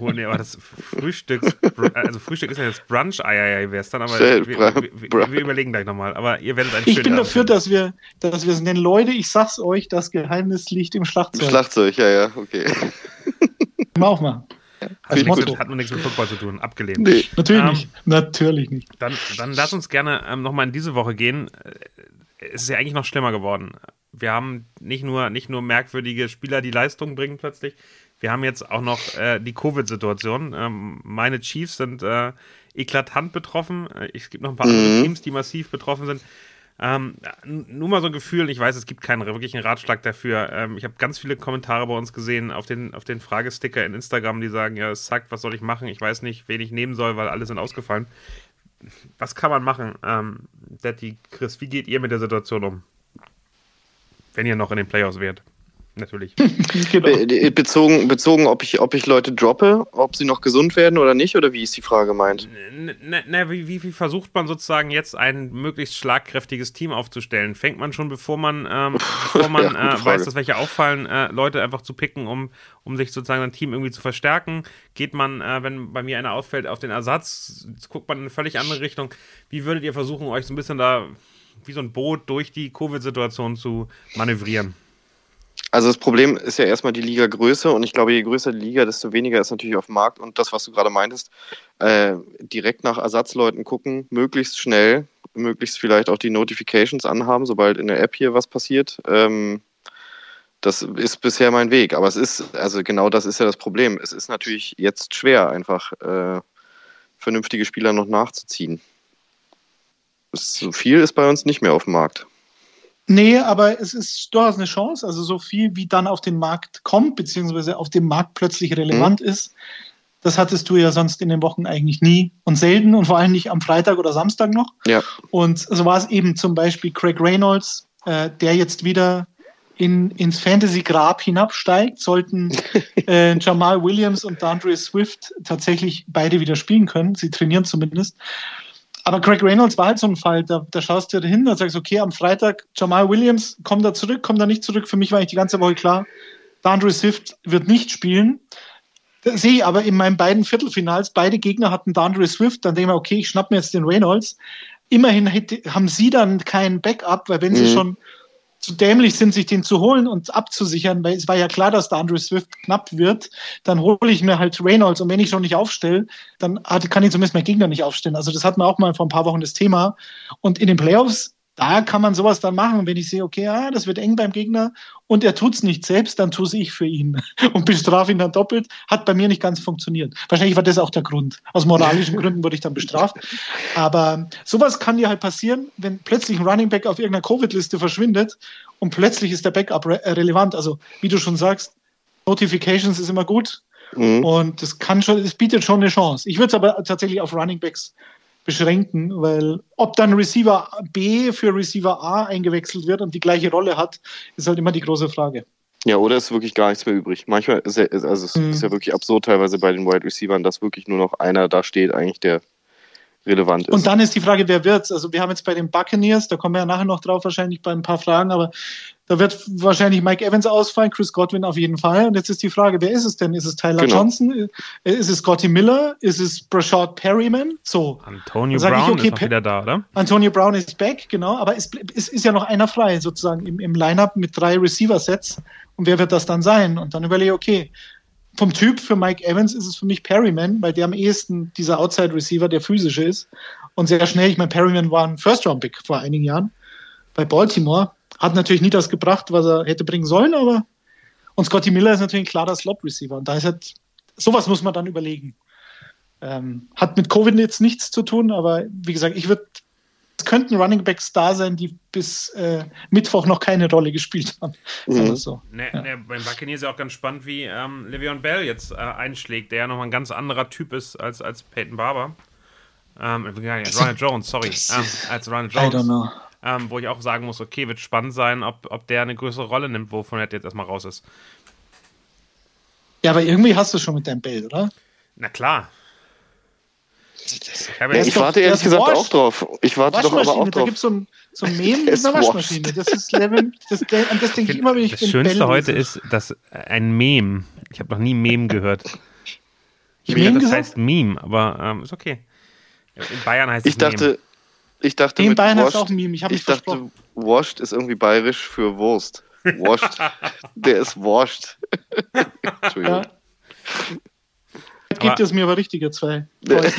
Oh, nee, aber das Frühstück, also Frühstück ist ja jetzt Brunch, ei, ei, ei wäre es dann, aber wir, wir, wir, wir, überlegen gleich nochmal. Aber ihr werdet ein Ich bin dafür, dass wir, dass wir es nennen. Leute, ich sag's euch, das Geheimnis liegt im Schlagzeug. Im Schlagzeug, ja, ja, okay. Können wir auch machen. Hat, nichts, hat nur nichts mit Football zu tun, abgelehnt. Nee, natürlich ähm, nicht. Natürlich nicht. Dann, dann lass uns gerne ähm, nochmal in diese Woche gehen. Es ist ja eigentlich noch schlimmer geworden. Wir haben nicht nur, nicht nur merkwürdige Spieler, die Leistung bringen plötzlich, wir haben jetzt auch noch äh, die Covid-Situation. Ähm, meine Chiefs sind äh, eklatant betroffen. Äh, es gibt noch ein paar mhm. andere Teams, die massiv betroffen sind. Ähm, nur mal so ein Gefühl, ich weiß, es gibt keinen wirklichen Ratschlag dafür. Ähm, ich habe ganz viele Kommentare bei uns gesehen auf den, auf den Fragesticker in Instagram, die sagen, ja, es sagt, was soll ich machen? Ich weiß nicht, wen ich nehmen soll, weil alle sind ausgefallen. Was kann man machen? Ähm, Daddy, Chris, wie geht ihr mit der Situation um? Wenn ihr noch in den Playoffs wärt natürlich. genau. Bezogen, bezogen ob, ich, ob ich Leute droppe, ob sie noch gesund werden oder nicht, oder wie ist die Frage gemeint? Na, na wie, wie, wie, versucht man sozusagen jetzt ein möglichst schlagkräftiges Team aufzustellen? Fängt man schon, bevor man, ähm, bevor man ja, äh, weiß, dass welche auffallen, äh, Leute einfach zu picken, um, um sich sozusagen ein Team irgendwie zu verstärken? Geht man, äh, wenn bei mir einer ausfällt, auf den Ersatz? Guckt man in eine völlig andere Richtung? Wie würdet ihr versuchen, euch so ein bisschen da wie so ein Boot durch die Covid-Situation zu manövrieren? Also das Problem ist ja erstmal die Liga-Größe und ich glaube, je größer die Liga, desto weniger ist natürlich auf dem Markt und das, was du gerade meintest, äh, direkt nach Ersatzleuten gucken, möglichst schnell, möglichst vielleicht auch die Notifications anhaben, sobald in der App hier was passiert. Ähm, das ist bisher mein Weg, aber es ist, also genau das ist ja das Problem. Es ist natürlich jetzt schwer, einfach äh, vernünftige Spieler noch nachzuziehen. So viel ist bei uns nicht mehr auf dem Markt. Nee, aber es ist durchaus eine Chance. Also so viel, wie dann auf den Markt kommt, beziehungsweise auf dem Markt plötzlich relevant mhm. ist, das hattest du ja sonst in den Wochen eigentlich nie und selten und vor allem nicht am Freitag oder Samstag noch. Ja. Und so war es eben zum Beispiel Craig Reynolds, äh, der jetzt wieder in, ins Fantasy-Grab hinabsteigt, sollten äh, Jamal Williams und Dandre Swift tatsächlich beide wieder spielen können. Sie trainieren zumindest. Aber Craig Reynolds war halt so ein Fall, da, da schaust du hin und sagst, okay, am Freitag Jamal Williams, kommt da zurück, kommt da nicht zurück. Für mich war eigentlich die ganze Woche klar, Dandre Swift wird nicht spielen. Sehe ich aber in meinen beiden Viertelfinals, beide Gegner hatten Dandre Swift, dann denke ich mir, okay, ich schnapp mir jetzt den Reynolds. Immerhin hätte, haben sie dann kein Backup, weil wenn mhm. sie schon zu dämlich sind, sich den zu holen und abzusichern, weil es war ja klar, dass der Andrew Swift knapp wird, dann hole ich mir halt Reynolds und wenn ich schon nicht aufstelle, dann kann ich zumindest mein Gegner nicht aufstellen. Also das hatten wir auch mal vor ein paar Wochen das Thema. Und in den Playoffs da kann man sowas dann machen. Wenn ich sehe, okay, ah, das wird eng beim Gegner und er tut es nicht selbst, dann tue es ich für ihn und bestrafe ihn dann doppelt. Hat bei mir nicht ganz funktioniert. Wahrscheinlich war das auch der Grund. Aus moralischen Gründen wurde ich dann bestraft. Aber sowas kann dir halt passieren, wenn plötzlich ein Running Back auf irgendeiner Covid-Liste verschwindet und plötzlich ist der Backup re relevant. Also, wie du schon sagst, Notifications ist immer gut. Mhm. Und das kann schon, es bietet schon eine Chance. Ich würde es aber tatsächlich auf Running Backs beschränken, weil ob dann Receiver B für Receiver A eingewechselt wird und die gleiche Rolle hat, ist halt immer die große Frage. Ja, oder ist wirklich gar nichts mehr übrig. Manchmal ist, ja, also es mhm. ist ja wirklich absurd teilweise bei den Wide Receivers, dass wirklich nur noch einer da steht, eigentlich der relevant ist. Und dann ist die Frage, wer wird's? Also wir haben jetzt bei den Buccaneers, da kommen wir ja nachher noch drauf wahrscheinlich bei ein paar Fragen, aber Da wird wahrscheinlich Mike Evans ausfallen, Chris Godwin auf jeden Fall. Und jetzt ist die Frage, wer ist es denn? Ist es Tyler Genau. Johnson? Ist es Scotty Miller? Ist es Brashard Perryman? So. Antonio sag ich, Brown okay, ist wieder da, oder? Antonio Brown ist back, genau, aber es, es ist ja noch einer frei, sozusagen im, im Lineup mit drei Receiver-Sets. Und wer wird das dann sein? Und dann überlege ich, okay, vom Typ für Mike Evans ist es für mich Perryman, weil der am ehesten dieser Outside-Receiver, der physische ist. Und sehr schnell, ich meine, Perryman war ein First-Round-Pick vor einigen Jahren bei Baltimore. Hat natürlich nie das gebracht, was er hätte bringen sollen, aber und Scotty Miller ist natürlich ein klarer Slot-Receiver. Und da ist halt, sowas muss man dann überlegen. Ähm, hat mit Covid jetzt nichts zu tun, aber wie gesagt, ich würde, es könnten Running Backs da sein, die bis äh, Mittwoch noch keine Rolle gespielt haben. Mhm. so. Ne, ne, beim Buccaneers ist ja auch ganz spannend, wie ähm, Le'Veon Bell jetzt äh, einschlägt, der ja nochmal ein ganz anderer Typ ist als, als Peyton Barber. Ähm, ja, Ronald Jones, sorry. Ähm, als Ronald I don't Jones. know. Ähm, wo ich auch sagen muss, okay, wird spannend sein, ob, ob der eine größere Rolle nimmt, wovon er jetzt erstmal raus ist. Ja, aber irgendwie hast du schon mit deinem Bild, oder? Na klar. Ich ja Ich doch- warte ehrlich gesagt washed. auch drauf. Ich warte doch aber auch Waschmaschine, da drauf. gibt es so ein, so ein Meme Der mit ist einer. Waschmaschine. Das ist Level, das, an das denke ich immer, wenn ich das Schönste Bell heute ist, dass ein Meme, ich habe noch nie Meme gehört. Ich habe Meme gedacht, das gesagt? heißt Meme, aber ähm, ist okay. In Bayern heißt Ich es Meme. Ich dachte In mit Bayern washed, auch Meme, ich habe ich dachte, washed ist irgendwie bayerisch für Wurst. Washed. Der ist washed. Entschuldigung. Ja. Gibt es mir aber richtige zwei. Heute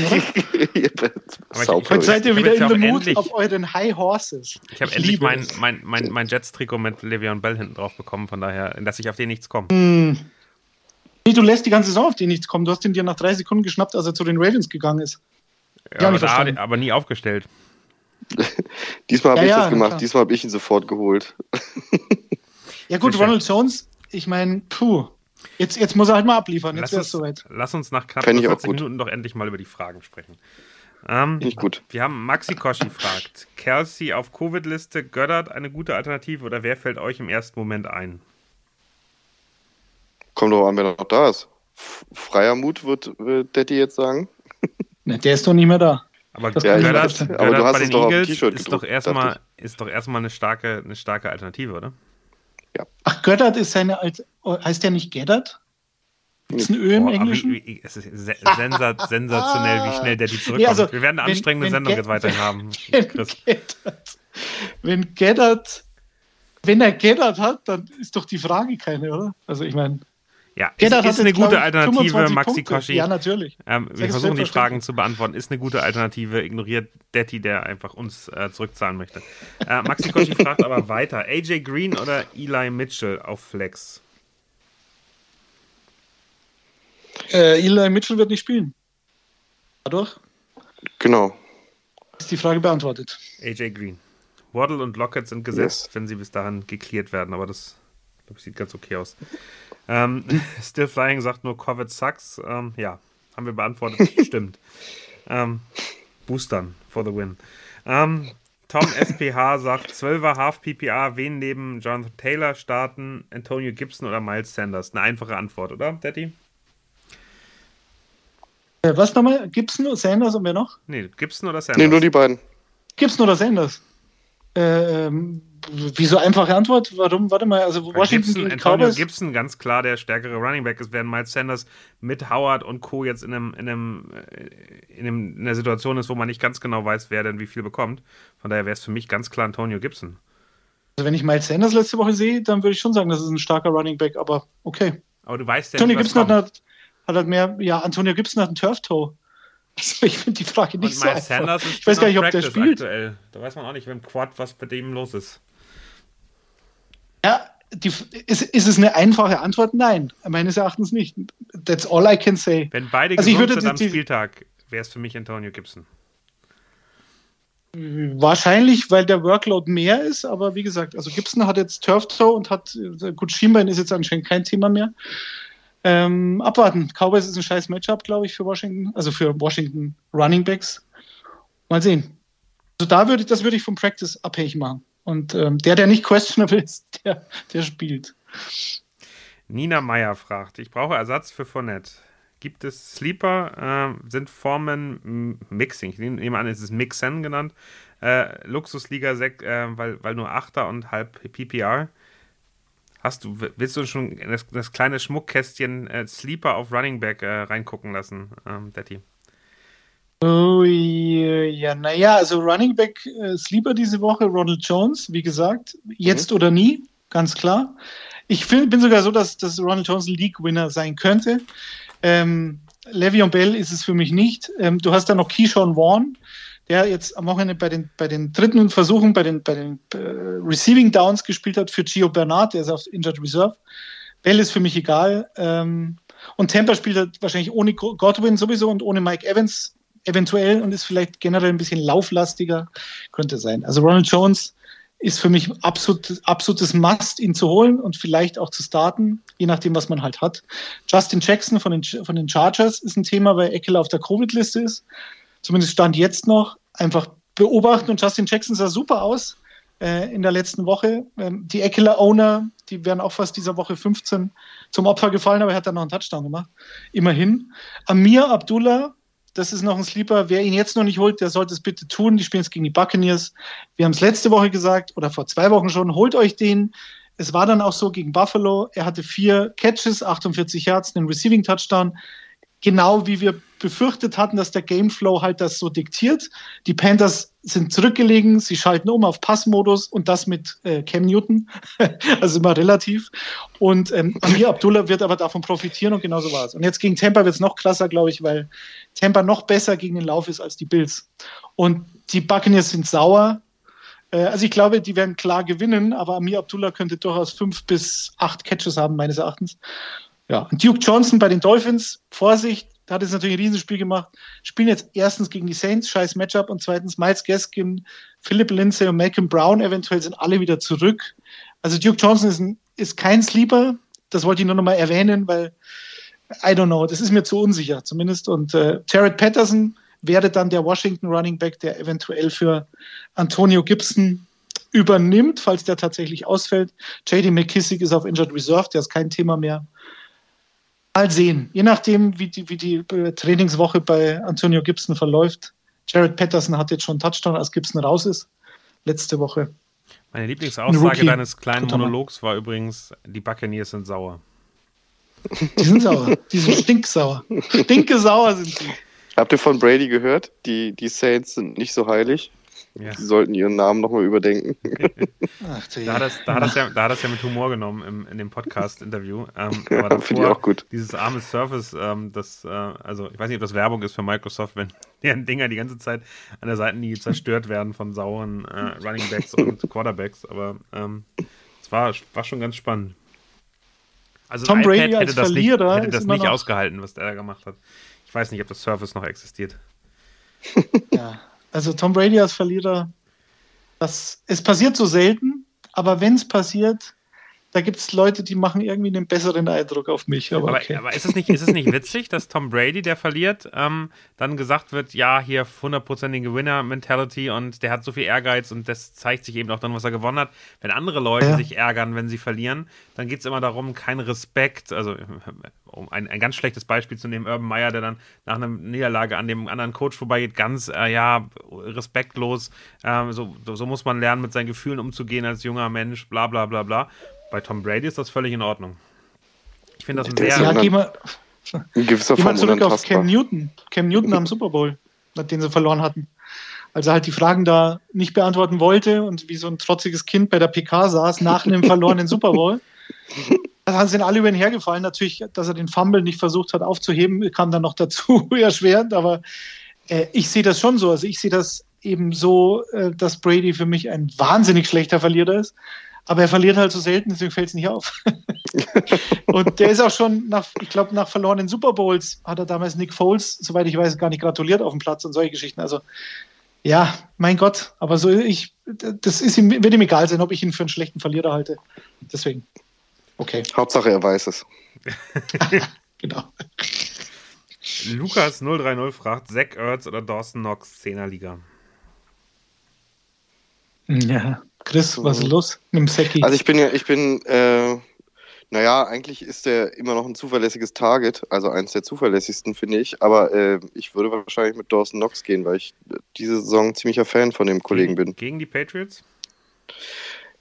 seid ihr wieder jetzt in the mood endlich- auf euren High Horses. Ich habe endlich mein, mein, mein, mein Jets-Trikot mit Le'Veon Bell hinten drauf bekommen, von daher, dass ich auf den nichts komme. Hm. Nee, du lässt die ganze Saison auf den nichts kommen. Du hast ihn dir nach drei Sekunden geschnappt, als er zu den Ravens gegangen ist. Ja, aber, da, aber nie aufgestellt. Diesmal habe Ja, ich ja, das na gemacht. klar. Diesmal habe ich ihn sofort geholt. Ja gut, Sicher. Ronald Jones, ich meine, puh. Jetzt, jetzt muss er halt mal abliefern. Jetzt Lass wäre es uns, soweit. lass uns nach knapp Fänd ich auch 40 gut. Minuten doch endlich mal über die Fragen sprechen. Ähm, Nicht gut. wir haben Maxi Koschi fragt, Kelsey auf Covid-Liste, Göttert eine gute Alternative oder wer fällt euch im ersten Moment ein? Kommt doch an, wer noch da ist. Freier Mut wird, wird Daddy jetzt sagen. Ne, der ist doch nicht mehr da. Aber Das Ja, Göttert, aber Göttert du hast bei es den doch Eagles T-Shirt ist gedruckt, doch erstmal ist doch erstmal eine starke, eine starke Alternative, oder? Ach, Göttert ist seine alte. oh, Heißt der nicht Geddert? Ist ein Ö im Boah, Englischen? wie, wie, es ist se sensa sensationell, wie schnell der die zurückkommt. Nee, also, wir werden eine wenn- anstrengende wenn Sendung jetzt weiterhin haben, Wenn Chris. Wenn Geddert, wenn er Geddert hat, dann ist doch die Frage keine, oder? Also ich meine, Ja, ist, Geddert hat ist eine gute Alternative, 25 Maxi Punkte. Koschi. Ja, natürlich. Ähm, wir versuchen die. Fragen zu beantworten. Ist eine gute Alternative, ignoriert Detti, der einfach uns äh, zurückzahlen möchte. Äh, Maxi Koschi fragt aber weiter: AJ Green oder Eli Mitchell auf Flex? Äh, Eli Mitchell wird nicht spielen. Dadurch Genau. ist die Frage beantwortet. AJ Green. Waddle und Lockett sind gesetzt, Yes. wenn sie bis dahin geklärt werden, aber das glaub ich, sieht ganz okay aus. Ähm, Still Flying sagt nur Covid sucks. Ähm, ja, haben wir beantwortet. Stimmt. Ähm, Boostern for the win. Ähm, Tom SPH sagt 12er Half PPA, wen neben Jonathan Taylor starten, Antonio Gibson oder Miles Sanders? Eine einfache Antwort, oder, Daddy? Äh, was nochmal? Gibson, Sanders und wer noch? Nee, Gibson oder Sanders? Nee, nur die beiden. Gibson oder Sanders? Äh, ähm, wieso einfache Antwort? Warum? Warte mal, also Washington Gibson, gegen Antonio Cowboys. Gibson ganz klar der stärkere Running Back ist, während Miles Sanders mit Howard und Co. jetzt in, einem, in, einem, äh, in, einem, in einer Situation ist, wo man nicht ganz genau weiß, wer denn wie viel bekommt. Von daher wäre es für mich ganz klar Antonio Gibson. Also wenn ich Miles Sanders letzte Woche sehe, dann würde ich schon sagen, das ist ein starker Running Back, aber okay. Aber du weißt ja Antonio nicht, Gibson hat, hat, halt mehr, ja, Antonio Gibson hat einen Turf-Toe. Also ich finde die Frage nicht Und so Miles einfach. Sanders ist Ich weiß gar nicht, ob der spielt. aktuell. Da weiß man auch nicht, wenn Quad, was bei dem los ist. Die, ist, ist es eine einfache Antwort? Nein, meines Erachtens nicht. That's all I can say. Wenn beide Also gesund sind am Spieltag, wäre es für mich Antonio Gibson. Wahrscheinlich, weil der Workload mehr ist, aber wie gesagt, also Gibson hat jetzt Turf Toe und hat, gut, Schienbein ist jetzt anscheinend kein Thema mehr. Ähm, abwarten. Cowboys ist ein scheiß Matchup, glaube ich, für Washington, also für Washington Running Backs. Mal sehen. Also da würde ich, das würde ich vom Practice abhängig machen. Und ähm, der, der nicht questionable ist, der, der spielt. Nina Meyer fragt, ich brauche Ersatz für Fournette. Gibt es Sleeper? Äh, sind Formen Mixing? Ich nehme an, es ist Mixen genannt. Äh, Luxusliga, sek- äh, weil, weil nur Achter und halb PPR. Hast du, willst du schon das, das kleine Schmuckkästchen äh, Sleeper auf Running Back äh, reingucken lassen, ähm, Detti? Oh, ja, naja, also Running Back äh, Sleeper diese Woche, Ronald Jones, wie gesagt, jetzt mhm. oder nie, ganz klar. Ich find, bin sogar so, dass, dass Ronald Jones League-Winner sein könnte. Ähm, Le'Veon Bell ist es für mich nicht. Ähm, du hast da noch Keyshawn Vaughn, der jetzt am Wochenende bei den, bei den dritten Versuchen, bei den, bei den äh, Receiving Downs gespielt hat für Gio Bernard, der ist auf Injured Reserve. Bell ist für mich egal. Ähm, und Tampa spielt halt wahrscheinlich ohne Godwin sowieso und ohne Mike Evans eventuell und ist vielleicht generell ein bisschen lauflastiger. Könnte sein. Also Ronald Jones ist für mich absolut, absolutes Must, ihn zu holen und vielleicht auch zu starten, je nachdem, was man halt hat. Justin Jackson von den, von den Chargers ist ein Thema, weil Eckler auf der Covid-Liste ist. Zumindest stand jetzt noch. Einfach beobachten und Justin Jackson sah super aus äh, in der letzten Woche. Ähm, die Eckler-Owner, die wären auch fast dieser Woche 15 zum Opfer gefallen, aber er hat dann noch einen Touchdown gemacht. Immerhin. Amir Abdullah das ist noch ein Sleeper. Wer ihn jetzt noch nicht holt, der sollte es bitte tun. Die spielen jetzt gegen die Buccaneers. Wir haben es letzte Woche gesagt oder vor zwei Wochen schon. Holt euch den. Es war dann auch so gegen Buffalo. Er hatte vier Catches, 48 Yards, einen Receiving Touchdown genau wie wir befürchtet hatten, dass der Gameflow halt das so diktiert. Die Panthers sind zurückgelegen, sie schalten um auf Passmodus und das mit äh, Cam Newton, also immer relativ. Und ähm, Amir Abdullah wird aber davon profitieren und genauso war es. Und jetzt gegen Tampa wird es noch krasser, glaube ich, weil Tampa noch besser gegen den Lauf ist als die Bills. Und die Buccaneers sind sauer. Äh, also ich glaube, die werden klar gewinnen, aber Amir Abdullah könnte durchaus fünf bis acht Catches haben, meines Erachtens. Ja, und Duke Johnson bei den Dolphins, Vorsicht, hat es natürlich ein Riesenspiel gemacht. Spielen jetzt erstens gegen die Saints, scheiß Matchup, und zweitens Miles Gaskin, Philip Lindsay und Malcolm Brown eventuell sind alle wieder zurück. Also Duke Johnson ist, ein, ist kein Sleeper, das wollte ich nur nochmal erwähnen, weil I don't know, das ist mir zu unsicher zumindest. Und äh, Jared Patterson wäre dann der Washington Running Back, der eventuell für Antonio Gibson übernimmt, falls der tatsächlich ausfällt. JD McKissick ist auf Injured Reserve, der ist kein Thema mehr. Mal sehen, je nachdem, wie die, wie die äh, Trainingswoche bei Antonio Gibson verläuft. Jared Patterson hat jetzt schon einen Touchdown, als Gibson raus ist, letzte Woche. Meine Lieblingsaussage deines kleinen Monologs war übrigens, die Buccaneers sind sauer. Die sind sauer, die sind stinksauer. Stinkesauer sind sie. Habt ihr von Brady gehört? Die, die Saints sind nicht so heilig. Ja. Sie sollten ihren Namen nochmal überdenken. Ach, da, hat das, da, hat das ja, da hat das ja mit Humor genommen im, in dem Podcast-Interview. Ähm, aber ja, Finde ich auch gut. Dieses arme Surface, ähm, das, äh, also ich weiß nicht, ob das Werbung ist für Microsoft, wenn deren Dinger die ganze Zeit an der Seitenlinie zerstört werden von sauren äh, Running Backs und Quarterbacks, aber ähm, es war, war schon ganz spannend. Also Tom Brady hätte das Verlierer nicht, hätte das nicht ausgehalten, was der da gemacht hat. Ich weiß nicht, ob das Surface noch existiert. Ja. Also Tom Brady als Verlierer, das, es passiert so selten, aber wenn es passiert, da gibt es Leute, die machen irgendwie einen besseren Eindruck auf mich. Aber, aber, okay. aber ist, es nicht, ist es nicht witzig, dass Tom Brady, der verliert, ähm, dann gesagt wird, ja, hier hundertprozentige Winner-Mentality und der hat so viel Ehrgeiz und das zeigt sich eben auch dann, was er gewonnen hat. Wenn andere Leute ja. sich ärgern, wenn sie verlieren, dann geht es immer darum, kein Respekt, also um ein, ein ganz schlechtes Beispiel zu nehmen, Urban Meyer, der dann nach einer Niederlage an dem anderen Coach vorbeigeht, ganz, äh, ja, respektlos, äh, so, so muss man lernen, mit seinen Gefühlen umzugehen als junger Mensch, bla bla bla bla. Bei Tom Brady ist das völlig in Ordnung. Ich finde das ein sehr. Ja, geh mal, geh mal zurück auf Cam Newton. Cam Newton am Super Bowl, den sie verloren hatten. Als er halt die Fragen da nicht beantworten wollte und wie so ein trotziges Kind bei der PK saß nach einem verlorenen Super Bowl. Da sind alle über ihn hergefallen. Natürlich, dass er den Fumble nicht versucht hat aufzuheben, kam dann noch dazu erschwerend. Aber äh, ich sehe das schon so. Also ich sehe das eben so, äh, dass Brady für mich ein wahnsinnig schlechter Verlierer ist. Aber er verliert halt so selten, deswegen fällt es nicht auf. und der ist auch schon nach, ich glaube, nach verlorenen Super Bowls hat er damals Nick Foles, soweit ich weiß, gar nicht gratuliert auf dem Platz und solche Geschichten. Also, ja, mein Gott, aber so ich, das ist ihm, wird ihm egal sein, ob ich ihn für einen schlechten Verlierer halte. Deswegen. Okay. Hauptsache er weiß es. genau. Lukas 030 fragt, Zach Ertz oder Dawson Knox 10er Liga? Ja, Chris, was ist los mit dem Seki? Also ich bin ja, ich bin, äh, naja, eigentlich ist der immer noch ein zuverlässiges Target, also eins der zuverlässigsten, finde ich. Aber äh, ich würde wahrscheinlich mit Dawson Knox gehen, weil ich diese Saison ziemlicher Fan von dem Kollegen gegen, bin. Gegen die Patriots?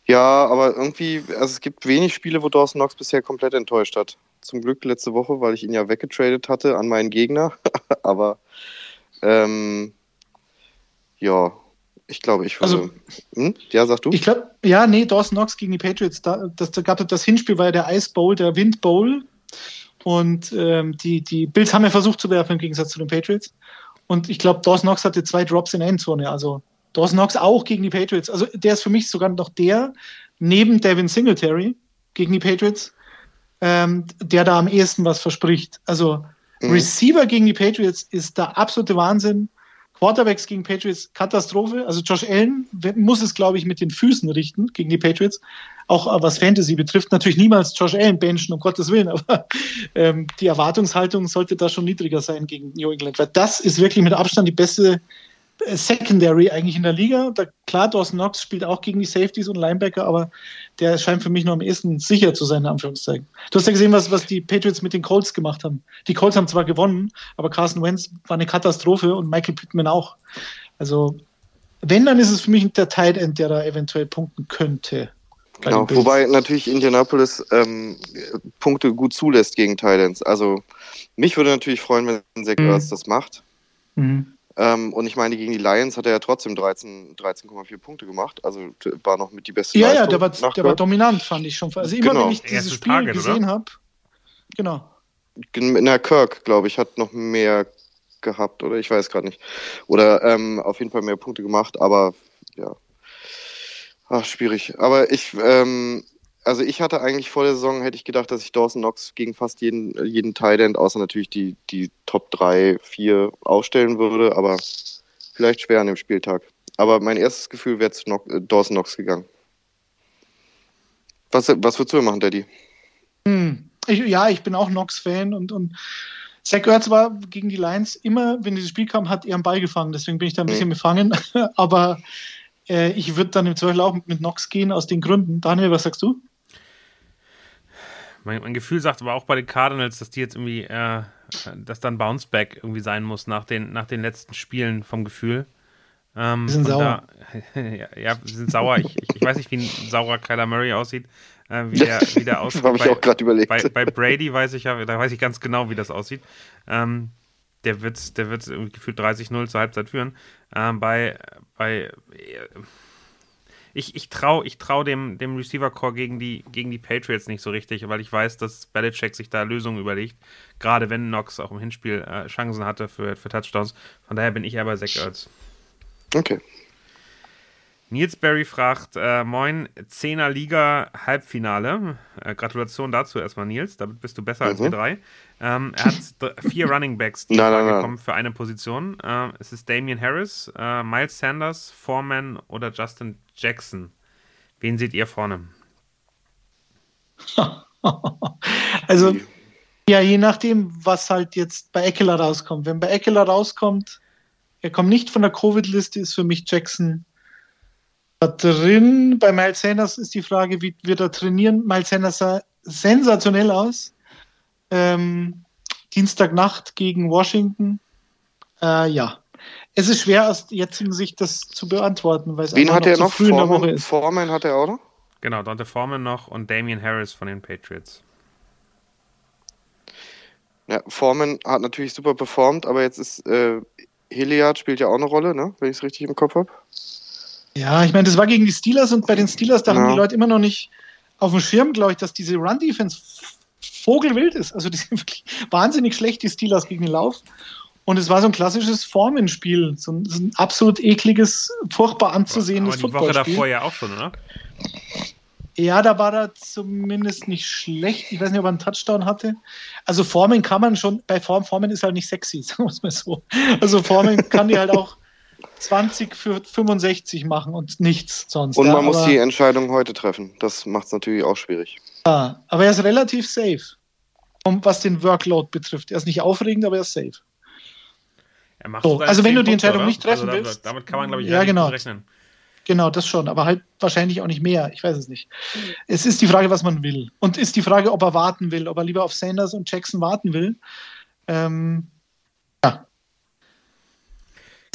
Ja, aber irgendwie, also es gibt wenig Spiele, wo Dawson Knox bisher komplett enttäuscht hat. Zum Glück letzte Woche, weil ich ihn ja weggetradet hatte an meinen Gegner. aber ähm, ja, ich glaube, ich würde. Also, hm? Ja, sag du. Ich glaube, ja, nee, Dawson Knox gegen die Patriots. Da, das, da gab das Hinspiel, war ja der Ice Bowl, der Wind Bowl. Und ähm, die, die Bills haben ja versucht zu werfen im Gegensatz zu den Patriots. Und ich glaube, Dawson Knox hatte zwei Drops in Endzone. Also Dawson Knox auch gegen die Patriots. Also der ist für mich sogar noch der, neben Devin Singletary gegen die Patriots, ähm, der da am ehesten was verspricht. Also mhm. Receiver gegen die Patriots ist der absolute Wahnsinn. Quarterbacks gegen Patriots Katastrophe. Also Josh Allen muss es, glaube ich, mit den Füßen richten gegen die Patriots. Auch äh, was Fantasy betrifft, natürlich niemals Josh Allen benchen, um Gottes Willen, aber ähm, die Erwartungshaltung sollte da schon niedriger sein gegen New England, weil das ist wirklich mit Abstand die beste Secondary eigentlich in der Liga. Da, klar, Dawson Knox spielt auch gegen die Safeties und Linebacker, aber der scheint für mich noch am ehesten sicher zu sein, in Anführungszeichen. Du hast ja gesehen, was, was die Patriots mit den Colts gemacht haben. Die Colts haben zwar gewonnen, aber Carson Wentz war eine Katastrophe und Michael Pittman auch. Also, wenn, dann ist es für mich der Tight End, der da eventuell punkten könnte. Genau, wobei natürlich Indianapolis ähm, Punkte gut zulässt gegen Titans. Also mich würde natürlich freuen, wenn Zach mhm. das macht. Mhm. Ähm, und ich meine, gegen die Lions hat er ja trotzdem 13,4 13, Punkte gemacht. Also war noch mit die beste Ja, Leistung ja, der war, der war dominant, fand ich schon. Also immer, genau. wenn ich dieses Spiel Target, gesehen habe. Genau. Na, Kirk, glaube ich, hat noch mehr gehabt, oder ich weiß gerade nicht. Oder ähm, auf jeden Fall mehr Punkte gemacht, aber ja. Ach, schwierig. Aber ich, ähm, also ich hatte eigentlich vor der Saison, hätte ich gedacht, dass ich Dawson Knox gegen fast jeden, jeden Tight außer natürlich die, die Top 3, 4 aufstellen würde, aber vielleicht schwer an dem Spieltag. Aber mein erstes Gefühl wäre zu Knox, äh, Dawson Knox gegangen. Was, was würdest du machen, Daddy? Hm. Ich, ja, ich bin auch Knox-Fan und, und Zach Ertz war gegen die Lions immer, wenn dieses Spiel kam, hat er einen Ball gefangen. Deswegen bin ich da ein bisschen hm. befangen. aber äh, ich würde dann im Zweifel auch mit Knox gehen aus den Gründen. Daniel, was sagst du? Mein, mein, Gefühl sagt aber auch bei den Cardinals, dass die jetzt irgendwie, äh, dass dann Bounceback irgendwie sein muss nach den, nach den letzten Spielen vom Gefühl. Ähm, die sind sauer. Da, ja, ja, die sind sauer. Ich, ich, ich, weiß nicht, wie ein saurer Kyler Murray aussieht. Äh, wie der, wie der aussieht. Habe ich auch gerade überlegt. Bei, bei, Brady weiß ich ja, da weiß ich ganz genau, wie das aussieht. Ähm, der wird der wird gefühlt 30-0 zur Halbzeit führen. Ähm, bei, bei ich, ich traue ich trau dem, dem Receiver-Core gegen die, gegen die Patriots nicht so richtig, weil ich weiß, dass Belichick sich da Lösungen überlegt. Gerade wenn Knox auch im Hinspiel äh, Chancen hatte für, für Touchdowns. Von daher bin ich eher bei Zach Ertz. Okay. Nils Berry fragt, äh, moin, 10er Liga Halbfinale. Äh, Gratulation dazu erstmal, Nils. Damit bist du besser mhm. als wir drei. Ähm, er hat vier Running Backs, die nein, nein, kommen für eine Position. Äh, es ist Damian Harris, äh, Miles Sanders, Foreman oder Justin Jackson. Wen seht ihr vorne? also, ja, je nachdem, was halt jetzt bei Eckler rauskommt. Wenn bei Eckler rauskommt, er kommt nicht von der Covid-Liste, ist für mich Jackson da drin. Bei Miles Sanders ist die Frage, wie wird er trainieren? Miles Sanders sah sensationell aus. Ähm, Dienstagnacht gegen Washington. Äh, ja. Es ist schwer aus jetzigen Sicht das zu beantworten, weil es Wen hat er noch? Foreman, Foreman hat er auch noch? Genau, Dante Foreman noch und Damian Harris von den Patriots. Ja, Foreman hat natürlich super performt, aber jetzt ist äh, Hilliard spielt ja auch eine Rolle, ne? wenn ich es richtig im Kopf habe. Ja, ich meine, das war gegen die Steelers und bei den Steelers, da ja. haben die Leute immer noch nicht auf dem Schirm, glaube ich, dass diese Run-Defense vogelwild ist. Also die sind wirklich wahnsinnig schlecht, die Steelers gegen den Lauf. Und es war so ein klassisches Formenspiel, so ein, so ein absolut ekliges, furchtbar anzusehendes Aber die Woche davor ja auch schon, oder? Ja, da war er zumindest nicht schlecht. Ich weiß nicht, ob er einen Touchdown hatte. Also Formen kann man schon, bei Form, Formen ist halt nicht sexy, sagen wir es mal so. Also Formen kann die halt auch 20 für 65 machen und nichts sonst. Und man ja, muss die Entscheidung heute treffen. Das macht es natürlich auch schwierig. Ja, aber er ist relativ safe. Was den Workload betrifft. Er ist nicht aufregend, aber er ist safe. Er so, also wenn du die Entscheidung Punkte, nicht treffen also willst. Damit kann man, glaube ich, ja, genau. rechnen. Genau, das schon, aber halt wahrscheinlich auch nicht mehr. Ich weiß es nicht. Es ist die Frage, was man will. Und ist die Frage, ob er warten will, ob er lieber auf Sanders und Jackson warten will. Ähm,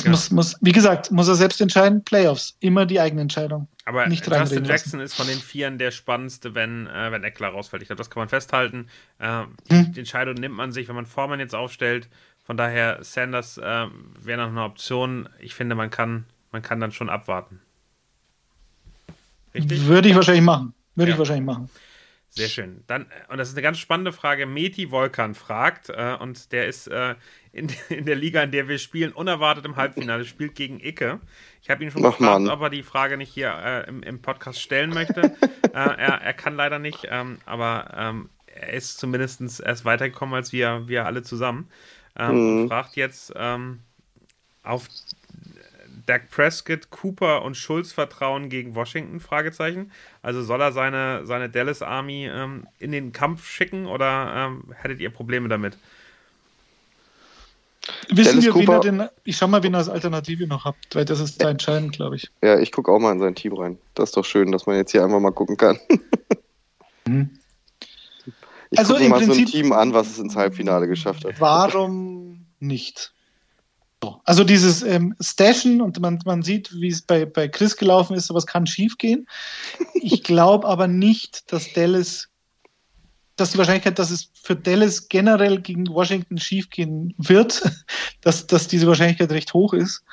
ja. Muss, muss, wie gesagt, muss er selbst entscheiden, Playoffs, immer die eigene Entscheidung. Aber nicht Justin Jackson lassen. ist von den Vieren der spannendste, wenn, äh, wenn Eckler rausfällt. Ich glaube, das kann man festhalten. Äh, Hm. Die Entscheidung nimmt man sich, wenn man Foreman jetzt aufstellt. Von daher, Sanders äh, wäre noch eine Option. Ich finde, man kann, man kann dann schon abwarten. Richtig? Würde ich wahrscheinlich machen. Würde Ja. ich wahrscheinlich machen. Sehr schön. Dann, äh, und das ist eine ganz spannende Frage. Meti Volkan fragt, äh, und der ist äh, in, in der Liga, in der wir spielen, unerwartet im Halbfinale, spielt gegen Icke. Ich habe ihn schon Ach, gefragt, Mann. ob er die Frage nicht hier äh, im, im Podcast stellen möchte. äh, er, er kann leider nicht, ähm, aber ähm, er ist zumindest erst weitergekommen als wir, wir alle zusammen. Ähm, Und fragt jetzt ähm, auf Dak Prescott, Cooper und Schulz Vertrauen gegen Washington? Fragezeichen. Also soll er seine, seine Dallas Army ähm, in den Kampf schicken oder ähm, hättet ihr Probleme damit? Wissen Dallas wir, wen Cooper- er denn, ich schau mal, wen er als Alternative noch habt, weil das ist da entscheidend, glaube ich. Ja, ich gucke auch mal in sein Team rein. Das ist doch schön, dass man jetzt hier einfach mal gucken kann. Ich Also gucke mal so ein Prinzip- Team an, was es ins Halbfinale geschafft hat. Warum nicht? So. Also dieses ähm, Stashen und man, man sieht, wie es bei, bei Chris gelaufen ist, sowas kann schief gehen. Ich glaube aber nicht, dass Dallas, dass die Wahrscheinlichkeit, dass es für Dallas generell gegen Washington schief gehen wird, dass, dass diese Wahrscheinlichkeit recht hoch ist.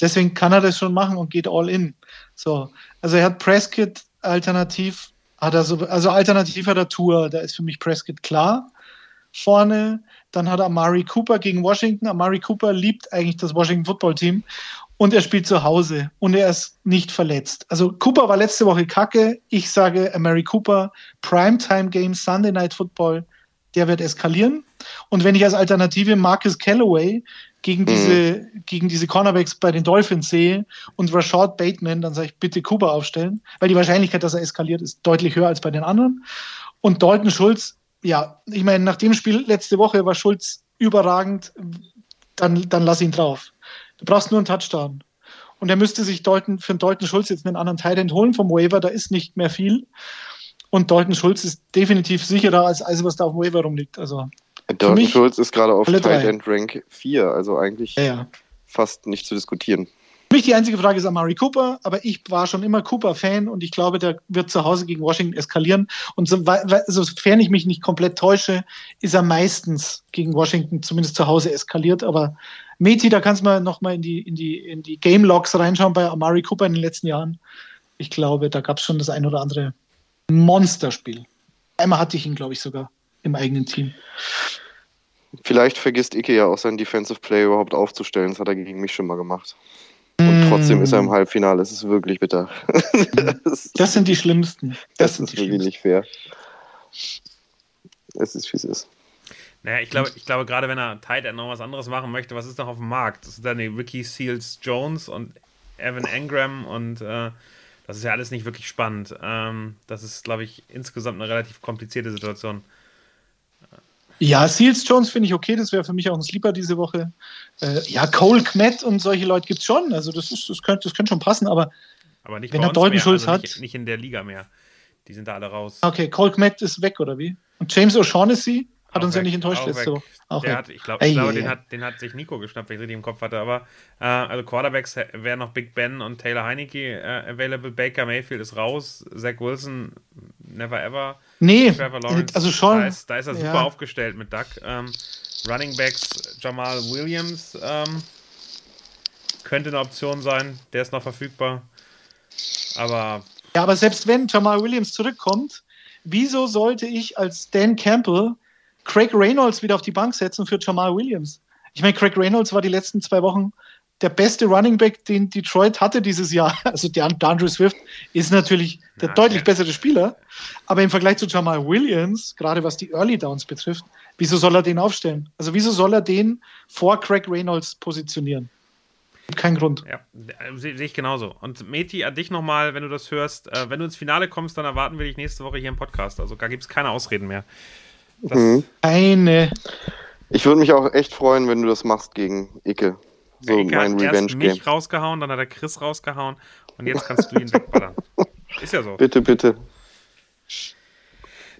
Deswegen kann er das schon machen und geht all in. So. Also er hat Prescott alternativ, hat er so, also alternativ hat er Tour, da ist für mich Prescott klar vorne. Dann hat er Amari Cooper gegen Washington. Amari Cooper liebt eigentlich das Washington Football Team und er spielt zu Hause und er ist nicht verletzt. Also Cooper war letzte Woche kacke. Ich sage Amari Cooper, Primetime Game, Sunday Night Football, der wird eskalieren. Und wenn ich als Alternative Marcus Callaway gegen diese, gegen diese Cornerbacks bei den Dolphins sehe und Rashad Bateman, dann sage ich bitte Cooper aufstellen, weil die Wahrscheinlichkeit, dass er eskaliert, ist deutlich höher als bei den anderen. Und Dalton Schulz, ja, ich meine, nach dem Spiel letzte Woche war Schulz überragend, dann, dann lass ihn drauf. Du brauchst nur einen Touchdown. Und er müsste sich Dalton, für einen Dalton Schulz jetzt einen anderen Tight holen vom Waiver, da ist nicht mehr viel. Und Dalton Schulz ist definitiv sicherer als alles, was da auf dem Waiver rumliegt. Also, mich Schulz ist gerade auf. Tight End Rank 4, also eigentlich ja, ja. fast nicht zu diskutieren. Mich die einzige Frage ist Amari Cooper, aber ich war schon immer Cooper-Fan und ich glaube, der wird zu Hause gegen Washington eskalieren. Und so, sofern ich mich nicht komplett täusche, ist er meistens gegen Washington zumindest zu Hause eskaliert. Aber Meti, da kannst du mal nochmal in die, in die, in die Game Logs reinschauen bei Amari Cooper in den letzten Jahren. Ich glaube, da gab es schon das ein oder andere Monsterspiel. Einmal hatte ich ihn, glaube ich, sogar im eigenen Team. Vielleicht vergisst Ike ja auch sein Defensive Play überhaupt aufzustellen. Das hat er gegen mich schon mal gemacht. Und trotzdem ist er im Halbfinale. Es ist wirklich bitter. das, sind die schlimmsten. das Das, ist wirklich nicht fair. Es ist, wie es ist. Naja, ich glaube, ich glaube gerade wenn er Tight End noch was anderes machen möchte, was ist noch auf dem Markt? Das sind dann die Ricky Seals Jones und Evan Engram und äh, das ist ja alles nicht wirklich spannend. Ähm, das ist, glaube ich, insgesamt eine relativ komplizierte Situation. Ja, Seals Jones finde ich okay, das wäre für mich auch ein Sleeper diese Woche. Äh, ja, Cole Kmet und solche Leute gibt es schon. Also das, ist, das, könnte, das könnte schon passen, aber Aber nicht Wenn er mehr, Schulz also nicht, hat- nicht in der Liga mehr. Die sind da alle raus. okay, Cole Kmet ist weg, oder wie? Und James O'Shaughnessy hat Auch uns ja weg, nicht enttäuscht letzte. Woche. Auch der weg. hat, ich glaube, glaube ei, den, hat, den hat sich Nico geschnappt, wenn ich richtig im Kopf hatte. Aber äh, also Quarterbacks wären noch Big Ben und Taylor Heineke äh, available. Baker Mayfield ist raus. Zach Wilson, never ever. Nee, Trevor Lawrence, also schon. Da ist, da ist er super ja. aufgestellt mit Duck. Ähm, Running Backs, Jamal Williams ähm, könnte eine Option sein. Der ist noch verfügbar. Aber Ja, aber selbst wenn Jamal Williams zurückkommt, wieso sollte ich als Dan Campbell Craig Reynolds wieder auf die Bank setzen für Jamal Williams? Ich meine, Craig Reynolds war die letzten zwei Wochen der beste Running Back, den Detroit hatte dieses Jahr. Also der DeAndre Swift ist natürlich der Ja, deutlich ja. bessere Spieler, aber im Vergleich zu Jamal Williams, gerade was die Early Downs betrifft, wieso soll er den aufstellen? Also wieso soll er den vor Craig Reynolds positionieren? Kein Grund. Ja, sehe seh ich genauso. Und Meti, an dich nochmal, wenn du das hörst. Äh, wenn du ins Finale kommst, dann erwarten wir dich nächste Woche hier im Podcast. Also da gibt es keine Ausreden mehr. Das, Mhm. Eine. Ich würde mich auch echt freuen, wenn du das machst gegen Ike. So Ike mein hat erst Revenge-Game. mich rausgehauen, dann hat er Chris rausgehauen und jetzt kannst du ihn wegballern. Ist ja so. Bitte, bitte.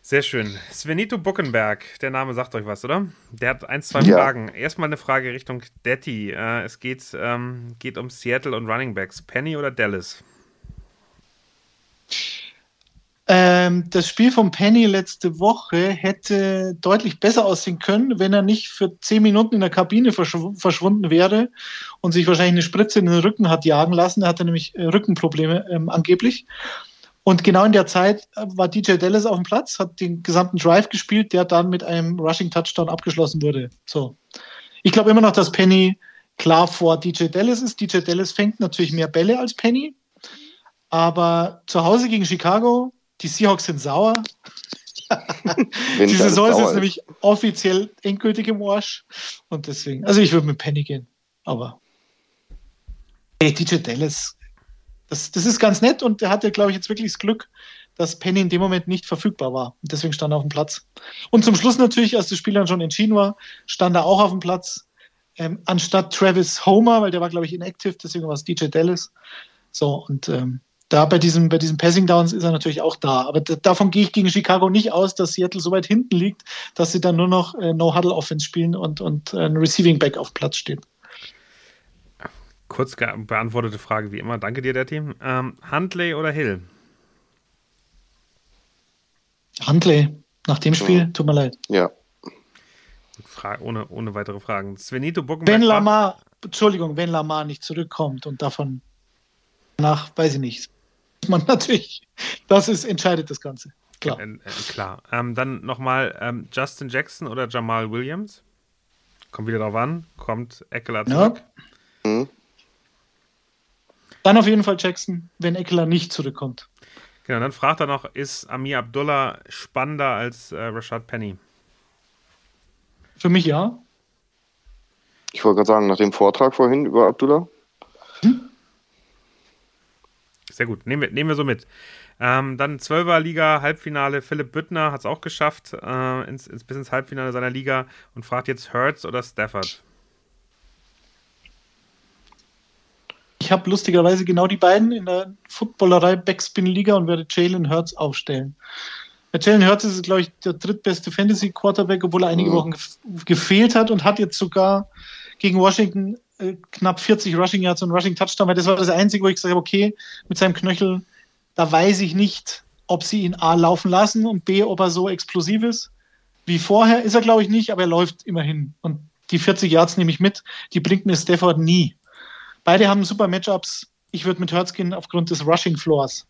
Sehr schön. Svenito Buckenberg, der Name sagt euch was, oder? Der hat ein, zwei Ja. Fragen. Erstmal eine Frage Richtung Detti. Äh, es geht, ähm, geht um Seattle und Running Backs. Penny oder Dallas? Ähm, das Spiel von Penny letzte Woche hätte deutlich besser aussehen können, wenn er nicht für zehn Minuten in der Kabine verschw verschwunden wäre und sich wahrscheinlich eine Spritze in den Rücken hat jagen lassen. Er hatte nämlich äh, Rückenprobleme ähm, angeblich. Und genau in der Zeit äh, war DJ Dallas auf dem Platz, hat den gesamten Drive gespielt, der dann mit einem Rushing Touchdown abgeschlossen wurde. So. Ich glaube immer noch, dass Penny klar vor DJ Dallas ist. DJ Dallas fängt natürlich mehr Bälle als Penny. Aber zu Hause gegen Chicago die Seahawks sind sauer. die Saison ist jetzt nämlich offiziell endgültig im Arsch. Und deswegen, also ich würde mit Penny gehen. Aber hey, DJ Dallas, das, das ist ganz nett und der hatte, glaube ich, jetzt wirklich das Glück, dass Penny in dem Moment nicht verfügbar war. Und deswegen stand er auf dem Platz. Und zum Schluss natürlich, als das Spiel dann schon entschieden war, stand er auch auf dem Platz. Ähm, anstatt Travis Homer, weil der war, glaube ich, inactive, deswegen war es DJ Dallas. So, und ähm, da bei diesem, bei diesen Passing Downs ist er natürlich auch da. Aber davon gehe ich gegen Chicago nicht aus, dass Seattle so weit hinten liegt, dass sie dann nur noch äh, No-Huddle-Offense spielen und, und äh, ein Receiving Back auf Platz steht. Kurz beantwortete Frage wie immer. Danke dir, der Team. Ähm, Huntley oder Hill? Huntley. Nach dem Spiel, ja. tut mir leid. Ja. Frage, ohne, ohne weitere Fragen. Svenito Buckenberg. Wenn Lamar, Entschuldigung, wenn Lamar nicht zurückkommt und davon nach, weiß ich nicht, man natürlich, das ist, entscheidet das Ganze. Klar. Äh, äh, klar. Ähm, dann nochmal ähm, Justin Jackson oder Jamal Williams. Kommt wieder drauf an. Kommt Eckler zurück. Ja. Mhm. Dann auf jeden Fall Jackson, wenn Eckler nicht zurückkommt. Genau, dann fragt er noch, ist Amir Abdullah spannender als äh, Rashad Penny? Für mich ja. Ich wollte gerade sagen, nach dem Vortrag vorhin über Abdullah. Hm? Sehr gut, nehmen wir, nehmen wir so mit. Ähm, dann 12er Liga, Halbfinale. Philipp Büttner hat es auch geschafft, äh, ins, ins, bis ins Halbfinale seiner Liga und fragt jetzt Hertz oder Stafford. Ich habe lustigerweise genau die beiden in der Footballerei Backspin-Liga und werde Jalen Hurts aufstellen. Bei Jalen Hurts ist es, glaube ich, der drittbeste Fantasy-Quarterback, obwohl er einige mhm. Wochen gefehlt hat und hat jetzt sogar gegen Washington äh, knapp 40 Rushing Yards und Rushing Touchdown, weil das war das Einzige, wo ich gesagt habe, okay, mit seinem Knöchel, da weiß ich nicht, ob sie ihn A laufen lassen und B, ob er so explosiv ist. Wie vorher ist er, glaube ich, nicht, aber er läuft immerhin. Und die 40 Yards nehme ich mit, die bringt mir Stafford nie. Beide haben super Matchups. Ich würde mit Hertz gehen aufgrund des Rushing Floors.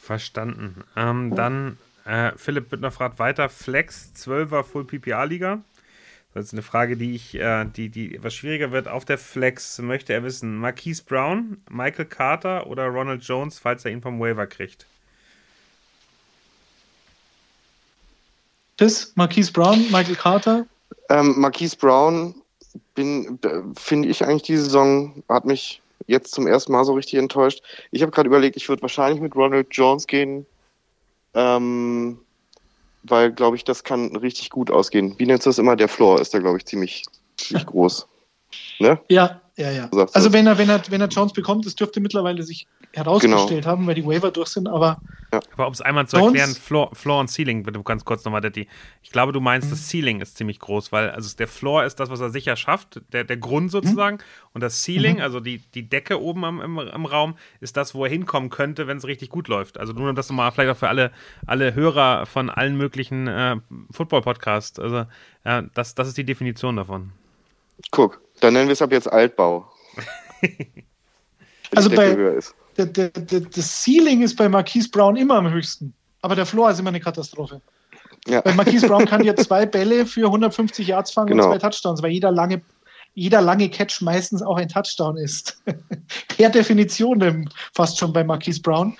Verstanden. Ähm, dann äh, Philipp Büttner fragt weiter: Flex 12er Full PPA Liga. Das ist eine Frage, die ich, äh, die, die etwas schwieriger wird. Auf der Flex möchte er wissen: Marquise Brown, Michael Carter oder Ronald Jones, falls er ihn vom Waiver kriegt. Das, Marquise Brown, Michael Carter? Ähm, Marquise Brown finde ich eigentlich diese Saison hat mich jetzt zum ersten Mal so richtig enttäuscht. Ich habe gerade überlegt, ich würde wahrscheinlich mit Ronald Jones gehen. Ähm, weil, glaube ich, das kann richtig gut ausgehen. Wie nennst du das immer? Der Floor ist da, glaube ich, ziemlich, ziemlich groß. Ne? Ja, ja, ja. Also wenn er, wenn er, wenn er Jones bekommt, das dürfte mittlerweile sich herausgestellt genau. haben, weil die Waiver durch sind, aber. Ja. Aber um es einmal zu erklären, Floor, Floor und Ceiling, bitte ganz kurz nochmal, Detti. Ich glaube, du meinst, mhm. das Ceiling ist ziemlich groß, weil also der Floor ist das, was er sicher schafft, der, der Grund sozusagen. Mhm. Und das Ceiling, mhm. also die, die Decke oben am, im, im Raum, ist das, wo er hinkommen könnte, wenn es richtig gut läuft. Also nur das nochmal vielleicht auch für alle, alle Hörer von allen möglichen äh, Football-Podcasts. Also ja, das, das ist die Definition davon. Guck, dann nennen wir es ab jetzt Altbau. also bei, der, der, der, das Ceiling ist bei Marquise Brown immer am höchsten, aber der Floor ist immer eine Katastrophe. Ja. Weil Marquise Brown kann ja zwei Bälle für 150 Yards fangen genau. und zwei Touchdowns, weil jeder lange, jeder lange Catch meistens auch ein Touchdown ist. per Definition fast schon bei Marquise Brown.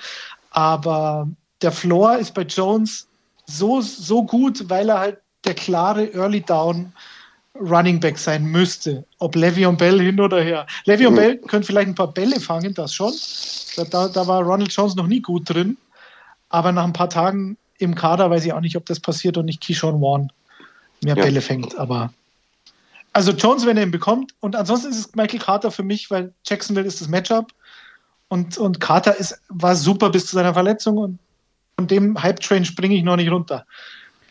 Aber der Floor ist bei Jones so, so gut, weil er halt der klare Early Down Running Back sein müsste. Ob Le'Veon Bell hin oder her. Le'Veon mhm. Bell könnte vielleicht ein paar Bälle fangen, das schon. Da, da war Ronald Jones noch nie gut drin. Aber nach ein paar Tagen im Kader weiß ich auch nicht, ob das passiert und nicht Keyshawn Warren mehr ja. Bälle fängt. Aber also Jones, wenn er ihn bekommt. Und ansonsten ist es Michael Carter für mich, weil Jacksonville ist das Matchup. Und, und Carter ist, war super bis zu seiner Verletzung. Und von dem Hype-Train springe ich noch nicht runter.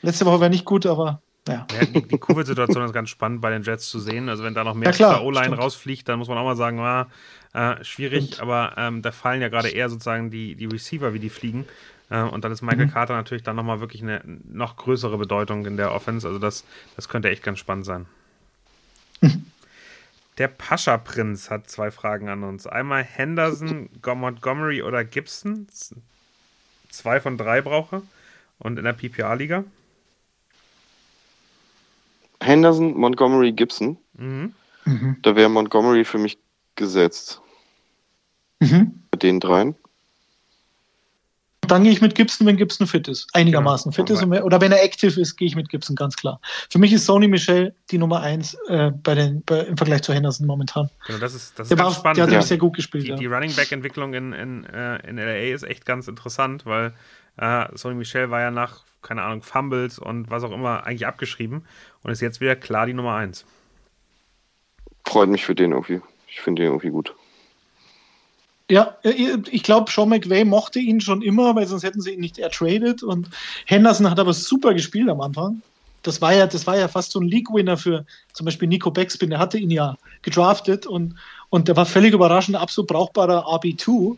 Letzte Woche war nicht gut, aber ja. ja die, die Covid-Situation ist ganz spannend bei den Jets zu sehen. Also wenn da noch mehr ja, O-Line rausfliegt, dann muss man auch mal sagen, war äh, schwierig, stimmt. aber ähm, da fallen ja gerade eher sozusagen die, die Receiver, wie die fliegen. Äh, und dann ist Michael mhm. Carter natürlich dann nochmal wirklich eine noch größere Bedeutung in der Offense. Also das, das könnte echt ganz spannend sein. Mhm. Der Pascha-Prinz hat zwei Fragen an uns. Einmal Henderson, Montgomery oder Gibson. Zwei von drei brauche. Und in der PPA-Liga? Henderson, Montgomery, Gibson. Mhm. Mhm. Da wäre Montgomery für mich gesetzt. Mhm. Mit den dreien. Dann gehe ich mit Gibson, wenn Gibson fit ist. Einigermaßen genau. fit ist. Oder wenn er active ist, gehe ich mit Gibson, ganz klar. Für mich ist Sony Michel die Nummer eins äh, bei den, bei, im Vergleich zu Henderson momentan. Genau, das ist, das ist der ganz war, spannend. Der hat ja. sehr gut gespielt. Die, ja. die Running Back-Entwicklung in, in, äh, in LA ist echt ganz interessant, weil äh, Sony Michel war ja nach, keine Ahnung, Fumbles und was auch immer eigentlich abgeschrieben und ist jetzt wieder klar die Nummer eins. Freut mich für den irgendwie. Ich finde den irgendwie gut. Ja, ich glaube, Sean McVay mochte ihn schon immer, weil sonst hätten sie ihn nicht ertradet. Und Henderson hat aber super gespielt am Anfang. Das war ja, das war ja fast so ein League-Winner für zum Beispiel Nico Beckspin. Der hatte ihn ja gedraftet und, und der war völlig überraschend, absolut brauchbarer RB2.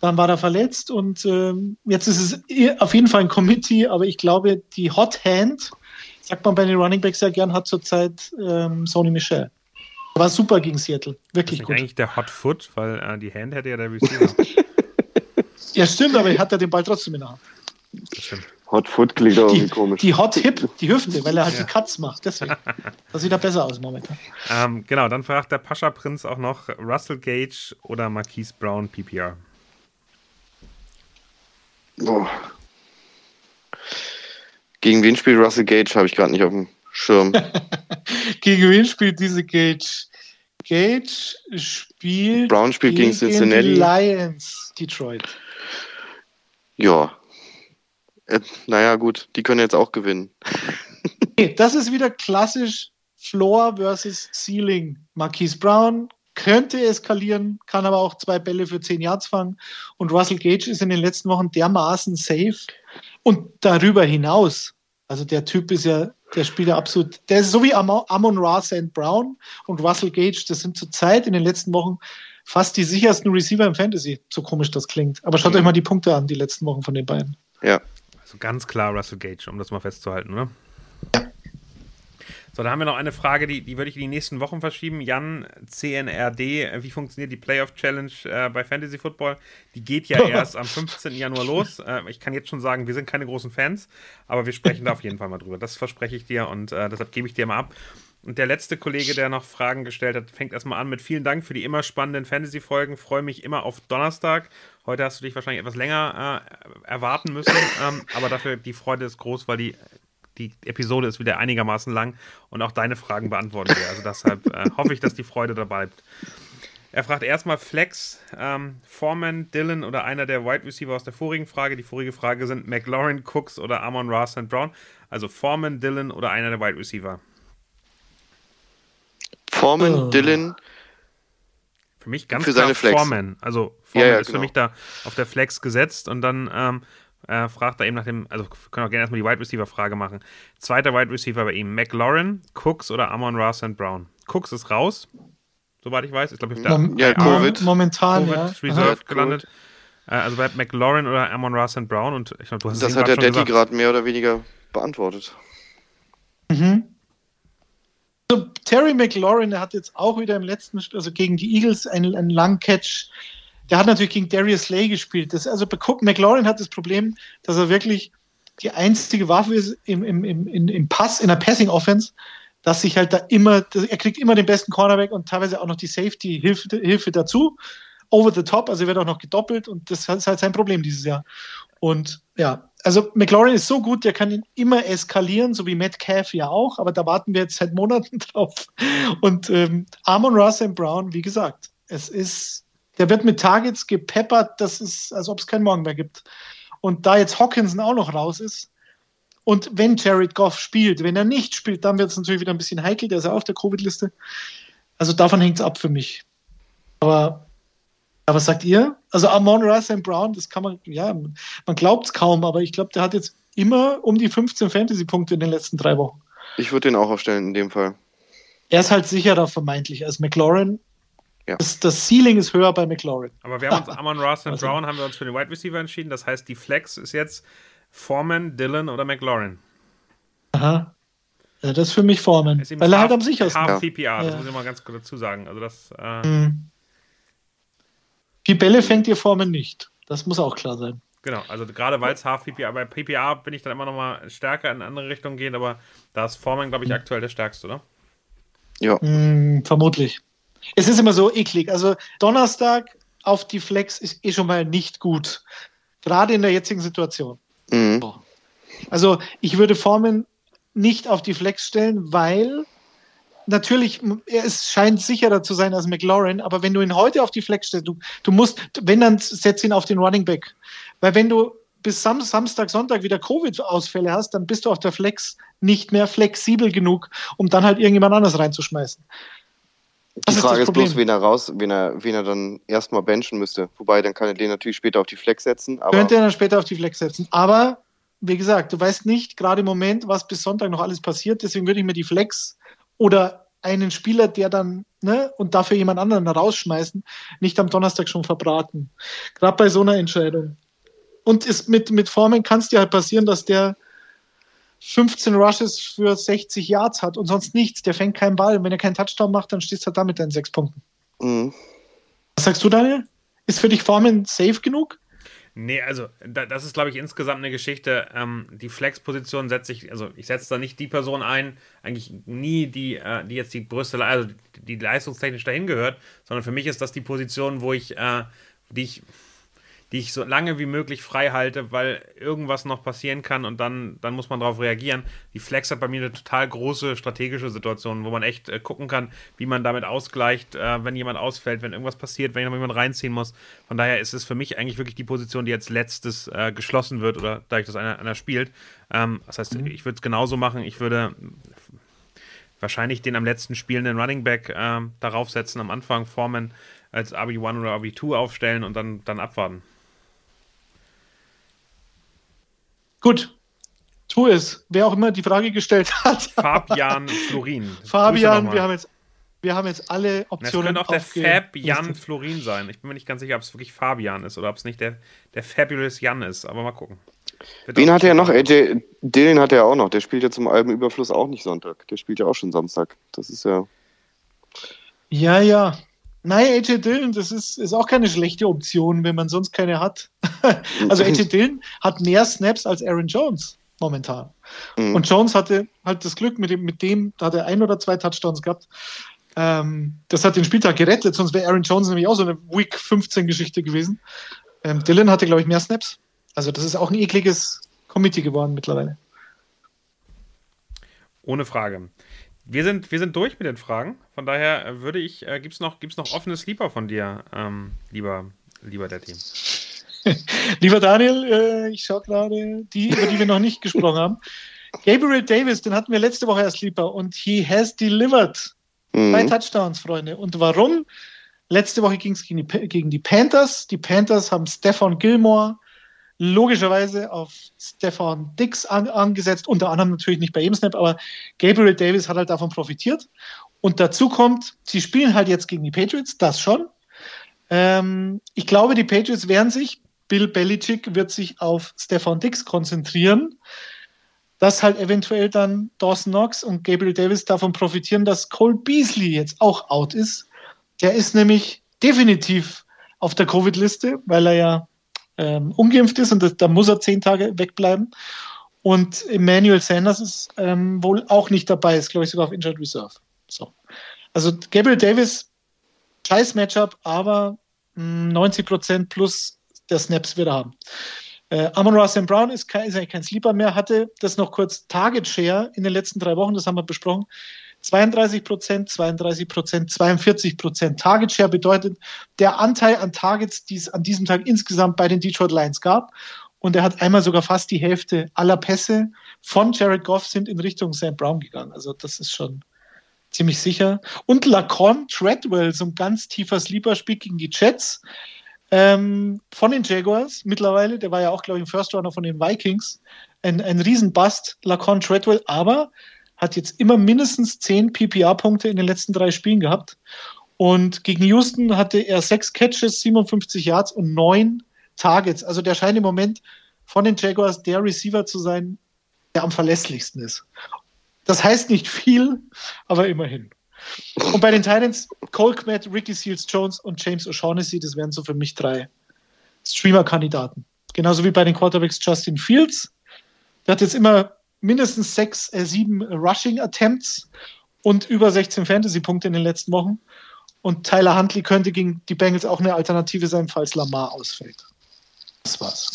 Dann war er verletzt und ähm, jetzt ist es auf jeden Fall ein Committee, aber ich glaube, die Hot Hand, sagt man bei den Running Backs sehr gern, hat zurzeit ähm, Sony Michel. War super gegen Seattle. Wirklich das gut. eigentlich der Hot Foot, weil äh, die Hand hätte ja der Receiver. ja, stimmt, aber er hat ja den Ball trotzdem in der Hand. Hot Foot klingt auch irgendwie komisch. Die Hot Hip, die Hüfte, weil er halt ja. die Cuts macht. Deswegen. Das sieht da besser aus momentan. Ähm, genau, dann fragt der Pascha-Prinz auch noch Russell Gage oder Marquise Brown PPR. Oh. Gegen wen spielt Russell Gage? Habe ich gerade nicht auf dem Schirm. gegen wen spielt diese Gage? Gage spielt. Brown spielt gegen, gegen Cincinnati. Lions, Detroit. Ja. Äh, naja, gut, die können jetzt auch gewinnen. das ist wieder klassisch Floor versus Ceiling. Marquise Brown könnte eskalieren, kann aber auch zwei Bälle für zehn Yards fangen. Und Russell Gage ist in den letzten Wochen dermaßen safe. Und darüber hinaus, also der Typ ist ja der spielt ja absolut, der ist so wie Amon Ra St. Brown und Russell Gage, das sind zurzeit in den letzten Wochen fast die sichersten Receiver im Fantasy, so komisch das klingt. Aber schaut mhm. euch mal die Punkte an, die letzten Wochen von den beiden. Ja. Also ganz klar Russell Gage, um das mal festzuhalten, oder? Ja. So, da haben wir noch eine Frage, die, die würde ich in die nächsten Wochen verschieben. Jan, CNRD, wie funktioniert die Playoff Challenge äh, bei Fantasy Football? Die geht ja erst am 15. Januar los. Äh, ich kann jetzt schon sagen, wir sind keine großen Fans, aber wir sprechen da auf jeden Fall mal drüber. Das verspreche ich dir und äh, deshalb gebe ich dir mal ab. Und der letzte Kollege, der noch Fragen gestellt hat, fängt erstmal an mit vielen Dank für die immer spannenden Fantasy-Folgen. Freue mich immer auf Donnerstag. Heute hast du dich wahrscheinlich etwas länger äh, erwarten müssen, ähm, aber dafür die Freude ist groß, weil die die Episode ist wieder einigermaßen lang und auch deine Fragen beantworten wir. Also deshalb äh, hoffe ich, dass die Freude dabei bleibt. Er fragt erstmal Flex, ähm, Foreman, Dylan oder einer der Wide Receiver aus der vorigen Frage. Die vorige Frage sind McLaurin, Cooks oder Amon Ra St. Brown. Also Foreman, Dylan oder einer der Wide Receiver. Foreman, oh. Dylan. Für mich ganz für klar seine Flex. Foreman. Also Foreman ja, ja, ist genau. für mich da auf der Flex gesetzt und dann ähm, äh, fragt er eben nach dem, also wir können auch gerne erstmal die Wide Receiver Frage machen. Zweiter Wide Receiver bei ihm, McLaurin, Cooks oder Amon Ross and Brown. Cooks ist raus, soweit ich weiß. Ist, glaube ich, da Mom ja, Covid. Momentan, Covid ja. Reserve Aha, gelandet. Äh, also bei McLaurin oder Amon Ross and Brown und ich glaube, du hast Das hat der Daddy gerade mehr oder weniger beantwortet. Mhm. Also Terry McLaurin, der hat jetzt auch wieder im letzten, also gegen die Eagles einen, einen langen Catch der hat natürlich gegen Darius Slay gespielt. Das, also McLaurin hat das Problem, dass er wirklich die einzige Waffe ist im, im, im, im Pass, in der Passing-Offense, dass sich halt da immer, er kriegt immer den besten Cornerback und teilweise auch noch die Safety-Hilfe Hilfe dazu. Over the top, also wird auch noch gedoppelt und das ist halt sein Problem dieses Jahr. Und ja, also McLaurin ist so gut, der kann ihn immer eskalieren, so wie Metcalf ja auch, aber da warten wir jetzt seit Monaten drauf. Und ähm, Amon Russ und Brown, wie gesagt, es ist der wird mit Targets gepeppert, das ist, als ob es keinen Morgen mehr gibt. Und da jetzt Hawkinson auch noch raus ist, und wenn Jared Goff spielt, wenn er nicht spielt, dann wird es natürlich wieder ein bisschen heikel, der ist ja auf der Covid-Liste. Also davon hängt es ab für mich. Aber, aber was sagt ihr? Also Amon Russ and Brown, das kann man, ja, man glaubt es kaum, aber ich glaube, der hat jetzt immer um die 15 Fantasy-Punkte in den letzten drei Wochen. Ich würde den auch aufstellen in dem Fall. Er ist halt sicherer vermeintlich als McLaurin. Ja. Das, das, Ceiling ist höher bei McLaurin. Aber wir haben uns, Amon Ross und also. Brown haben wir uns für den Wide Receiver entschieden. Das heißt, die Flex ist jetzt Foreman, Dylan oder McLaurin. Aha. Ja, das ist für mich Foreman. Weil er halt am sichersten ist. PPA, das ja. muss ich mal ganz kurz dazu sagen. Also das. Äh, mhm. Die Bälle fängt ihr Foreman nicht. Das muss auch klar sein. Genau, also gerade weil es Half PPA, bei PPA bin ich dann immer noch mal stärker in andere Richtungen gehen, aber da ist Foreman, glaube ich, mhm. aktuell der stärkste, oder? Ja. Mm, vermutlich. Es ist immer so eklig. Also Donnerstag auf die Flex ist eh schon mal nicht gut. Gerade in der jetzigen Situation. Mhm. Also ich würde Formen nicht auf die Flex stellen, weil natürlich, es scheint sicherer zu sein als McLaurin, aber wenn du ihn heute auf die Flex stellst, du, du musst, wenn dann setz ihn auf den Running Back. Weil wenn du bis Sam Samstag, Sonntag wieder Covid-Ausfälle hast, dann bist du auf der Flex nicht mehr flexibel genug, um dann halt irgendjemand anders reinzuschmeißen. Die Frage ist, ist bloß, wen er raus, wen er, wen er dann erstmal benchen müsste. Wobei, dann kann er den natürlich später auf die Flex setzen. Könnte er dann später auf die Flex setzen. Aber, wie gesagt, du weißt nicht gerade im Moment, was bis Sonntag noch alles passiert. Deswegen würde ich mir die Flex oder einen Spieler, der dann, ne, und dafür jemand anderen rausschmeißen, nicht am Donnerstag schon verbraten. Gerade bei so einer Entscheidung. Und ist mit, mit Formen kann es dir halt passieren, dass der 15 Rushes für 60 Yards hat und sonst nichts. Der fängt keinen Ball. Und wenn er keinen Touchdown macht, dann stehst du halt da mit deinen sechs Punkten. Mhm. Was sagst du, Daniel? Ist für dich Formen safe genug? Nee, also da, das ist, glaube ich, insgesamt eine Geschichte. Ähm, die Flex-Position setze ich, also ich setze da nicht die Person ein, eigentlich nie die, äh, die jetzt die größte, also die, die leistungstechnisch dahin gehört, sondern für mich ist das die Position, wo ich, äh, die ich die ich so lange wie möglich frei halte, weil irgendwas noch passieren kann und dann, dann muss man darauf reagieren. Die Flex hat bei mir eine total große strategische Situation, wo man echt äh, gucken kann, wie man damit ausgleicht, äh, wenn jemand ausfällt, wenn irgendwas passiert, wenn jemand reinziehen muss. Von daher ist es für mich eigentlich wirklich die Position, die als letztes äh, geschlossen wird oder dadurch, dass einer, einer spielt. Ähm, das heißt, mhm. ich würde es genauso machen. Ich würde wahrscheinlich den am letzten spielenden Running Back äh, darauf setzen, am Anfang Formen als RB1 oder RB2 aufstellen und dann, dann abwarten. Gut, tu es. Wer auch immer die Frage gestellt hat. Fabian Florin. Fabian, wir haben jetzt wir haben jetzt alle Optionen. Das könnte auch der Fabian Florin sein. Ich bin mir nicht ganz sicher, ob es wirklich Fabian ist oder ob es nicht der, der Fabulous Jan ist. Aber mal gucken. Wird Wen hat er noch? AJ Dylan hat er auch noch. Der spielt ja zum Albenüberfluss auch nicht Sonntag. Der spielt ja auch schon Samstag. Das ist ja. Ja, ja. Nein, AJ Dillon, das ist, ist auch keine schlechte Option, wenn man sonst keine hat. also AJ Dillon hat mehr Snaps als Aaron Jones momentan. Mhm. Und Jones hatte halt das Glück, mit dem, mit dem da hat er ein oder zwei Touchdowns gehabt. Ähm, das hat den Spieltag gerettet, sonst wäre Aaron Jones nämlich auch so eine Week 15 Geschichte gewesen. Ähm, Dylan hatte, glaube ich, mehr Snaps. Also das ist auch ein ekliges Committee geworden mittlerweile. Ohne Frage. Wir sind, wir sind durch mit den Fragen. Von daher äh, würde ich, äh, gibt es noch, gibt's noch offene Sleeper von dir, ähm, lieber, lieber der Team? lieber Daniel, äh, ich schaue gerade die, über die wir noch nicht gesprochen haben. Gabriel Davis, den hatten wir letzte Woche als Sleeper und he has delivered. Mhm. Zwei Touchdowns, Freunde. Und warum? Letzte Woche ging es gegen, gegen die Panthers. Die Panthers haben Stefan Gilmore logischerweise auf Stefan Dix an, angesetzt, unter anderem natürlich nicht bei jedem Snap, aber Gabriel Davis hat halt davon profitiert. Und dazu kommt, sie spielen halt jetzt gegen die Patriots, das schon. Ähm, ich glaube, die Patriots werden sich, Bill Belichick wird sich auf Stefan Dix konzentrieren, dass halt eventuell dann Dawson Knox und Gabriel Davis davon profitieren, dass Cole Beasley jetzt auch out ist. Der ist nämlich definitiv auf der Covid-Liste, weil er ja ähm, ungeimpft ist und das, da muss er zehn Tage wegbleiben. Und Emmanuel Sanders ist ähm, wohl auch nicht dabei, ist glaube ich sogar auf Injured Reserve. So. Also Gabriel Davis, scheiß Matchup, aber mh, 90 Prozent plus der Snaps wird er haben. Äh, Amon Russell Brown ist, kein, ist eigentlich kein Sleeper mehr, hatte das noch kurz Target Share in den letzten drei Wochen, das haben wir besprochen. 32 Prozent, 32 Prozent, 42 Prozent. Target Share bedeutet der Anteil an Targets, die es an diesem Tag insgesamt bei den Detroit Lions gab. Und er hat einmal sogar fast die Hälfte aller Pässe von Jared Goff sind in Richtung Sam Brown gegangen. Also das ist schon ziemlich sicher. Und Lacon Treadwell, so ein ganz tiefer Sleeper-Spiel gegen die Jets ähm, von den Jaguars mittlerweile. Der war ja auch, glaube ich, im First Runner von den Vikings. Ein, ein Riesenbust, Lacon Treadwell. Aber hat jetzt immer mindestens 10 PPA-Punkte in den letzten drei Spielen gehabt. Und gegen Houston hatte er sechs Catches, 57 Yards und neun Targets. Also der scheint im Moment von den Jaguars der Receiver zu sein, der am verlässlichsten ist. Das heißt nicht viel, aber immerhin. Und bei den Titans, Cole Kmet, Ricky Seals Jones und James O'Shaughnessy, das wären so für mich drei Streamer-Kandidaten. Genauso wie bei den Quarterbacks Justin Fields. Der hat jetzt immer mindestens sechs, äh, sieben Rushing-Attempts und über 16 Fantasy-Punkte in den letzten Wochen. Und Tyler Huntley könnte gegen die Bengals auch eine Alternative sein, falls Lamar ausfällt. Das war's.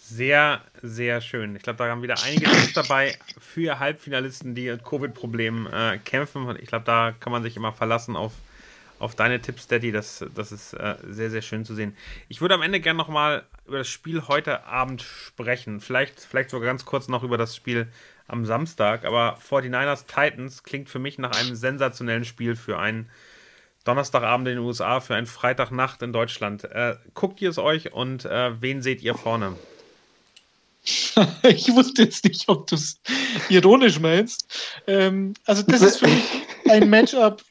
Sehr, sehr schön. Ich glaube, da haben wieder einige Tipps dabei für Halbfinalisten, die mit Covid-Problemen äh, kämpfen. Ich glaube, da kann man sich immer verlassen auf, auf deine Tipps, Daddy. Das, das ist äh, sehr, sehr schön zu sehen. Ich würde am Ende gerne nochmal über das Spiel heute Abend sprechen. Vielleicht, vielleicht sogar ganz kurz noch über das Spiel am Samstag. Aber 49ers Titans klingt für mich nach einem sensationellen Spiel für einen Donnerstagabend in den USA, für einen Freitagnacht in Deutschland. Äh, guckt ihr es euch und äh, wen seht ihr vorne? ich wusste jetzt nicht, ob du es ironisch meinst. Ähm, also, das ist für mich ein Matchup.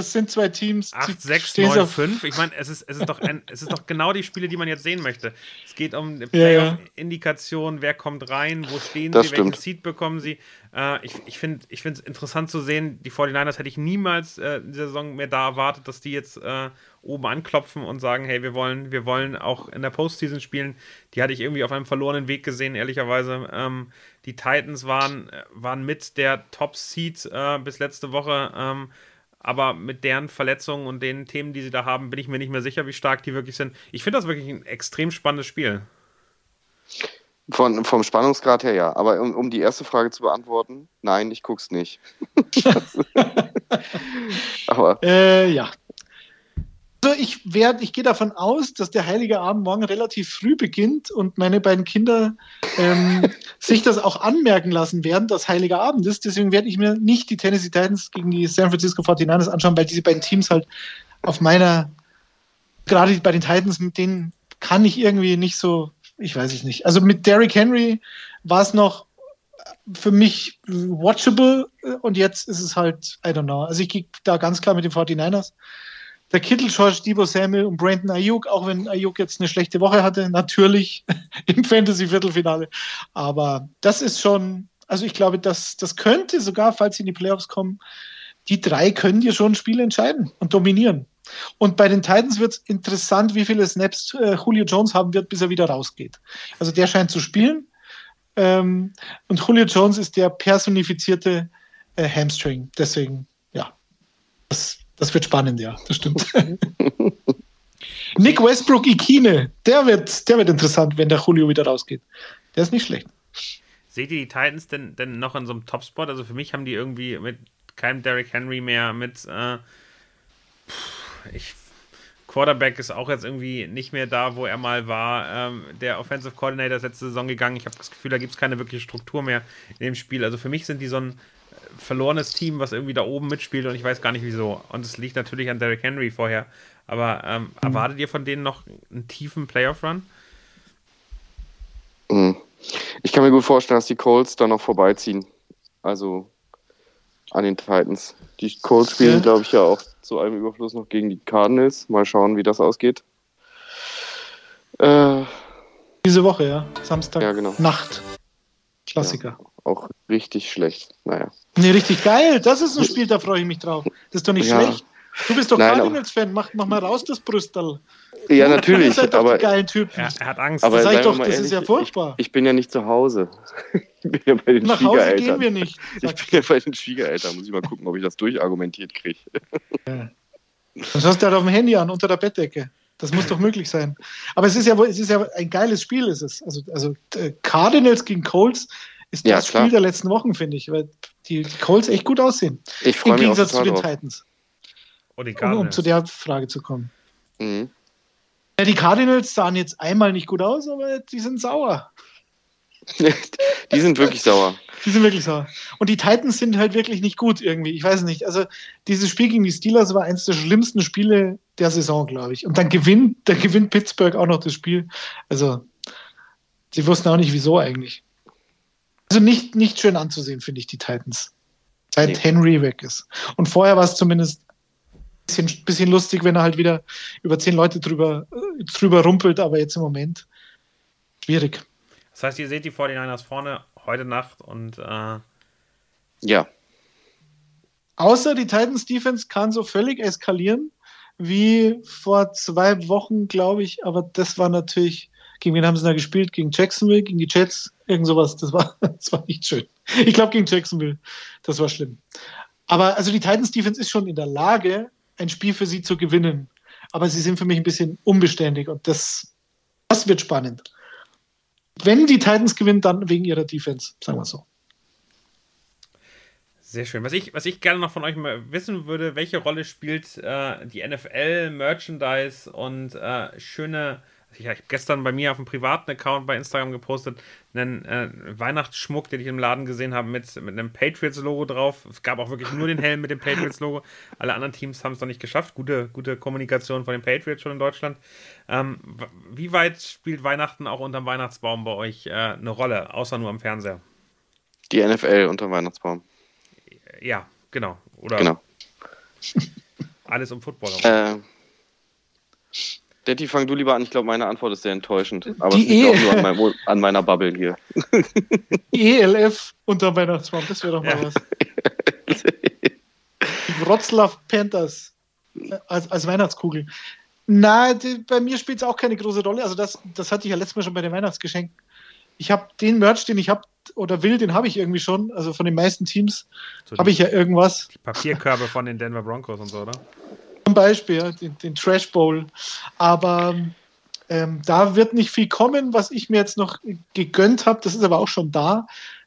Das sind zwei Teams. 8, 6, 9, 5. Ich meine, es ist, es, ist doch es ist doch genau die Spiele, die man jetzt sehen möchte. Es geht um Playoff-Indikation, ja. wer kommt rein, wo stehen das sie, stimmt. welchen Seed bekommen sie. Äh, ich ich finde es interessant zu sehen, die 49ers hätte ich niemals äh, in dieser Saison mehr da erwartet, dass die jetzt äh, oben anklopfen und sagen, hey, wir wollen, wir wollen auch in der Postseason spielen. Die hatte ich irgendwie auf einem verlorenen Weg gesehen, ehrlicherweise. Ähm, die Titans waren, waren mit der Top-Seed äh, bis letzte Woche. Ähm, aber mit deren Verletzungen und den Themen, die sie da haben, bin ich mir nicht mehr sicher, wie stark die wirklich sind. Ich finde das wirklich ein extrem spannendes Spiel. Von, vom Spannungsgrad her ja. Aber um, um die erste Frage zu beantworten, nein, ich guck's nicht. aber. Äh, ja, also ich werde, ich gehe davon aus, dass der Heilige Abend morgen relativ früh beginnt und meine beiden Kinder ähm, sich das auch anmerken lassen werden, dass Heiliger Abend ist. Deswegen werde ich mir nicht die Tennessee Titans gegen die San Francisco 49ers anschauen, weil diese beiden Teams halt auf meiner, gerade bei den Titans, mit denen kann ich irgendwie nicht so, ich weiß es nicht. Also mit Derrick Henry war es noch für mich watchable und jetzt ist es halt, I don't know. Also ich gehe da ganz klar mit den 49ers der Kittel, George, Debo Samuel und Brandon Ayuk, auch wenn Ayuk jetzt eine schlechte Woche hatte, natürlich im Fantasy-Viertelfinale. Aber das ist schon, also ich glaube, das, das könnte sogar, falls sie in die Playoffs kommen, die drei können dir schon ein Spiel entscheiden und dominieren. Und bei den Titans wird es interessant, wie viele Snaps äh, Julio Jones haben wird, bis er wieder rausgeht. Also der scheint zu spielen. Ähm, und Julio Jones ist der personifizierte äh, Hamstring. Deswegen, ja, das das wird spannend, ja, das stimmt. Nick Westbrook Ikine, der wird, der wird interessant, wenn der Julio wieder rausgeht. Der ist nicht schlecht. Seht ihr die Titans denn, denn noch in so einem Topspot? Also für mich haben die irgendwie mit keinem Derrick Henry mehr, mit äh, ich, Quarterback ist auch jetzt irgendwie nicht mehr da, wo er mal war. Ähm, der Offensive Coordinator ist letzte Saison gegangen. Ich habe das Gefühl, da gibt es keine wirkliche Struktur mehr in dem Spiel. Also für mich sind die so ein verlorenes Team, was irgendwie da oben mitspielt und ich weiß gar nicht wieso. Und es liegt natürlich an Derrick Henry vorher. Aber ähm, mhm. erwartet ihr von denen noch einen tiefen Playoff-Run? Mhm. Ich kann mir gut vorstellen, dass die Colts da noch vorbeiziehen. Also an den Titans. Die Colts spielen, ja. glaube ich, ja auch zu einem Überfluss noch gegen die Cardinals. Mal schauen, wie das ausgeht. Äh, Diese Woche, ja. Samstag. Ja, genau. Nacht. Klassiker. Ja auch richtig schlecht. Naja. Nee, richtig geil. Das ist ein Spiel, da freue ich mich drauf. Das ist doch nicht ja. schlecht. Du bist doch Cardinals-Fan. Mach, mach mal raus das Brüstel. Ja, natürlich. Ihr aber geilen Typen. Er, er, hat Angst. Aber sag ich doch, das ehrlich, ist ja furchtbar. Ich, ich, bin ja nicht zu Hause. Ich bin ja bei den Nach Hause gehen wir nicht. Ich bin ja bei den Schwiegereltern. Muss ich mal gucken, ob ich das durchargumentiert kriege. Ja. Das hast du halt auf dem Handy an, unter der Bettdecke. Das muss doch möglich sein. Aber es ist ja, es ist ja ein geiles Spiel, ist es. Also, also äh, Cardinals gegen Colts ist ja, das klar. Spiel der letzten Wochen, finde ich, weil die, die Colts echt gut aussehen. Ich freue mich Im Gegensatz zu den drauf. Titans. Oh, die um, um, zu der Frage zu kommen. Mhm. Ja, die Cardinals sahen jetzt einmal nicht gut aus, aber die sind sauer. die sind wirklich sauer. Die sind wirklich sauer. Und die Titans sind halt wirklich nicht gut irgendwie. Ich weiß nicht. Also, dieses Spiel gegen die Steelers war eines der schlimmsten Spiele der Saison, glaube ich. Und dann gewinnt, dann gewinnt Pittsburgh auch noch das Spiel. Also, sie wussten auch nicht, wieso eigentlich. Also nicht, nicht schön anzusehen, finde ich, die Titans. Seit nee. Henry weg ist. Und vorher war es zumindest ein bisschen, bisschen lustig, wenn er halt wieder über zehn Leute drüber, drüber rumpelt, aber jetzt im Moment schwierig. Das heißt, ihr seht die 49ers vorne heute Nacht und äh ja. Außer die Titans Defense kann so völlig eskalieren wie vor zwei Wochen, glaube ich, aber das war natürlich, gegen wen haben sie da gespielt? Gegen Jacksonville, gegen die Jets, irgend sowas, das war, das war nicht schön. Ich glaube gegen Jacksonville, das war schlimm. Aber also die Titans Defense ist schon in der Lage, ein Spiel für sie zu gewinnen. Aber sie sind für mich ein bisschen unbeständig und das, das wird spannend. Wenn die Titans gewinnen, dann wegen ihrer Defense, sagen wir so. Sehr schön. Was ich, was ich gerne noch von euch mal wissen würde, welche Rolle spielt äh, die NFL, Merchandise und äh, schöne. Ich habe gestern bei mir auf dem privaten Account bei Instagram gepostet, einen äh, Weihnachtsschmuck, den ich im Laden gesehen habe, mit, mit einem Patriots-Logo drauf. Es gab auch wirklich nur den Helm mit dem Patriots-Logo. Alle anderen Teams haben es noch nicht geschafft. Gute, gute Kommunikation von den Patriots schon in Deutschland. Ähm, wie weit spielt Weihnachten auch unterm Weihnachtsbaum bei euch äh, eine Rolle, außer nur am Fernseher? Die NFL unterm Weihnachtsbaum. Ja, genau. Oder genau. alles um Football. Äh, Detti, fang du lieber an. Ich glaube, meine Antwort ist sehr enttäuschend. Aber die es liegt e auch nur an, mein, an, meiner Bubble hier. ELF unter Weihnachtsbaum, das wäre doch mal ja. was. Wroclaw Panthers äh, als, als Weihnachtskugel. Na, die, bei mir spielt es auch keine große Rolle. Also das, das hatte ich ja letztes Mal schon bei den Weihnachtsgeschenken. Ich habe den Merch, den ich habe oder will, den habe ich irgendwie schon. Also von den meisten Teams so habe ich ja irgendwas. Die Papierkörbe von den Denver Broncos und so, oder? Beispiel, den, den, Trash Bowl. Aber ähm, da wird nicht viel kommen, was ich mir jetzt noch gegönnt habe. Das ist aber auch schon da.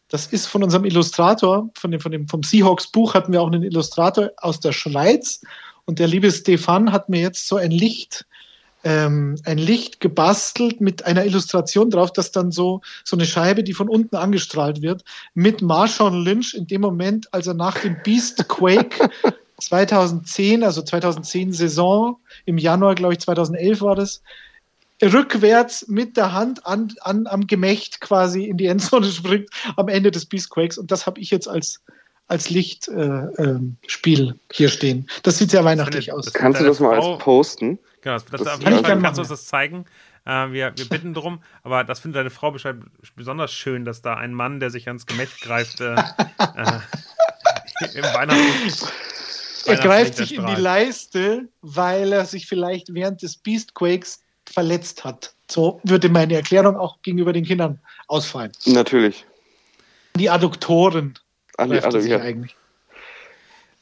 Das ist von unserem Illustrator, von dem, von dem, vom Seahawks Buch hatten wir auch einen Illustrator aus der Schweiz. Und der liebe Stefan hat mir jetzt so ein Licht ähm, ein Licht gebastelt mit einer Illustration drauf, dass dann so, so eine Scheibe, die von unten angestrahlt wird, mit Marshawn Lynch in dem Moment, als er nach dem Beast Quake 2010, also 2010 Saison, im Januar, glaube ich, 2011 war das, rückwärts mit der Hand an, an, am Gemächt quasi in die Endzone springt am Ende des Beast Quakes. Und das habe ich jetzt als, als Lichtspiel äh, äh, hier stehen. Das sieht sehr weihnachtlich aus. Kannst du das mal als posten? Genau, das, das, das auf jeden Fall kannst du uns das zeigen. Äh, wir, wir bitten darum, aber das findet deine Frau besonders schön, dass da ein Mann, der sich ans Gemächt greift, äh, äh, im Weihnachten. Er greift sich in die Leiste, weil er sich vielleicht während des Beastquakes verletzt hat. So würde meine Erklärung auch gegenüber den Kindern ausfallen. Natürlich. Die Adduktoren. An die Adduktoren. eigentlich.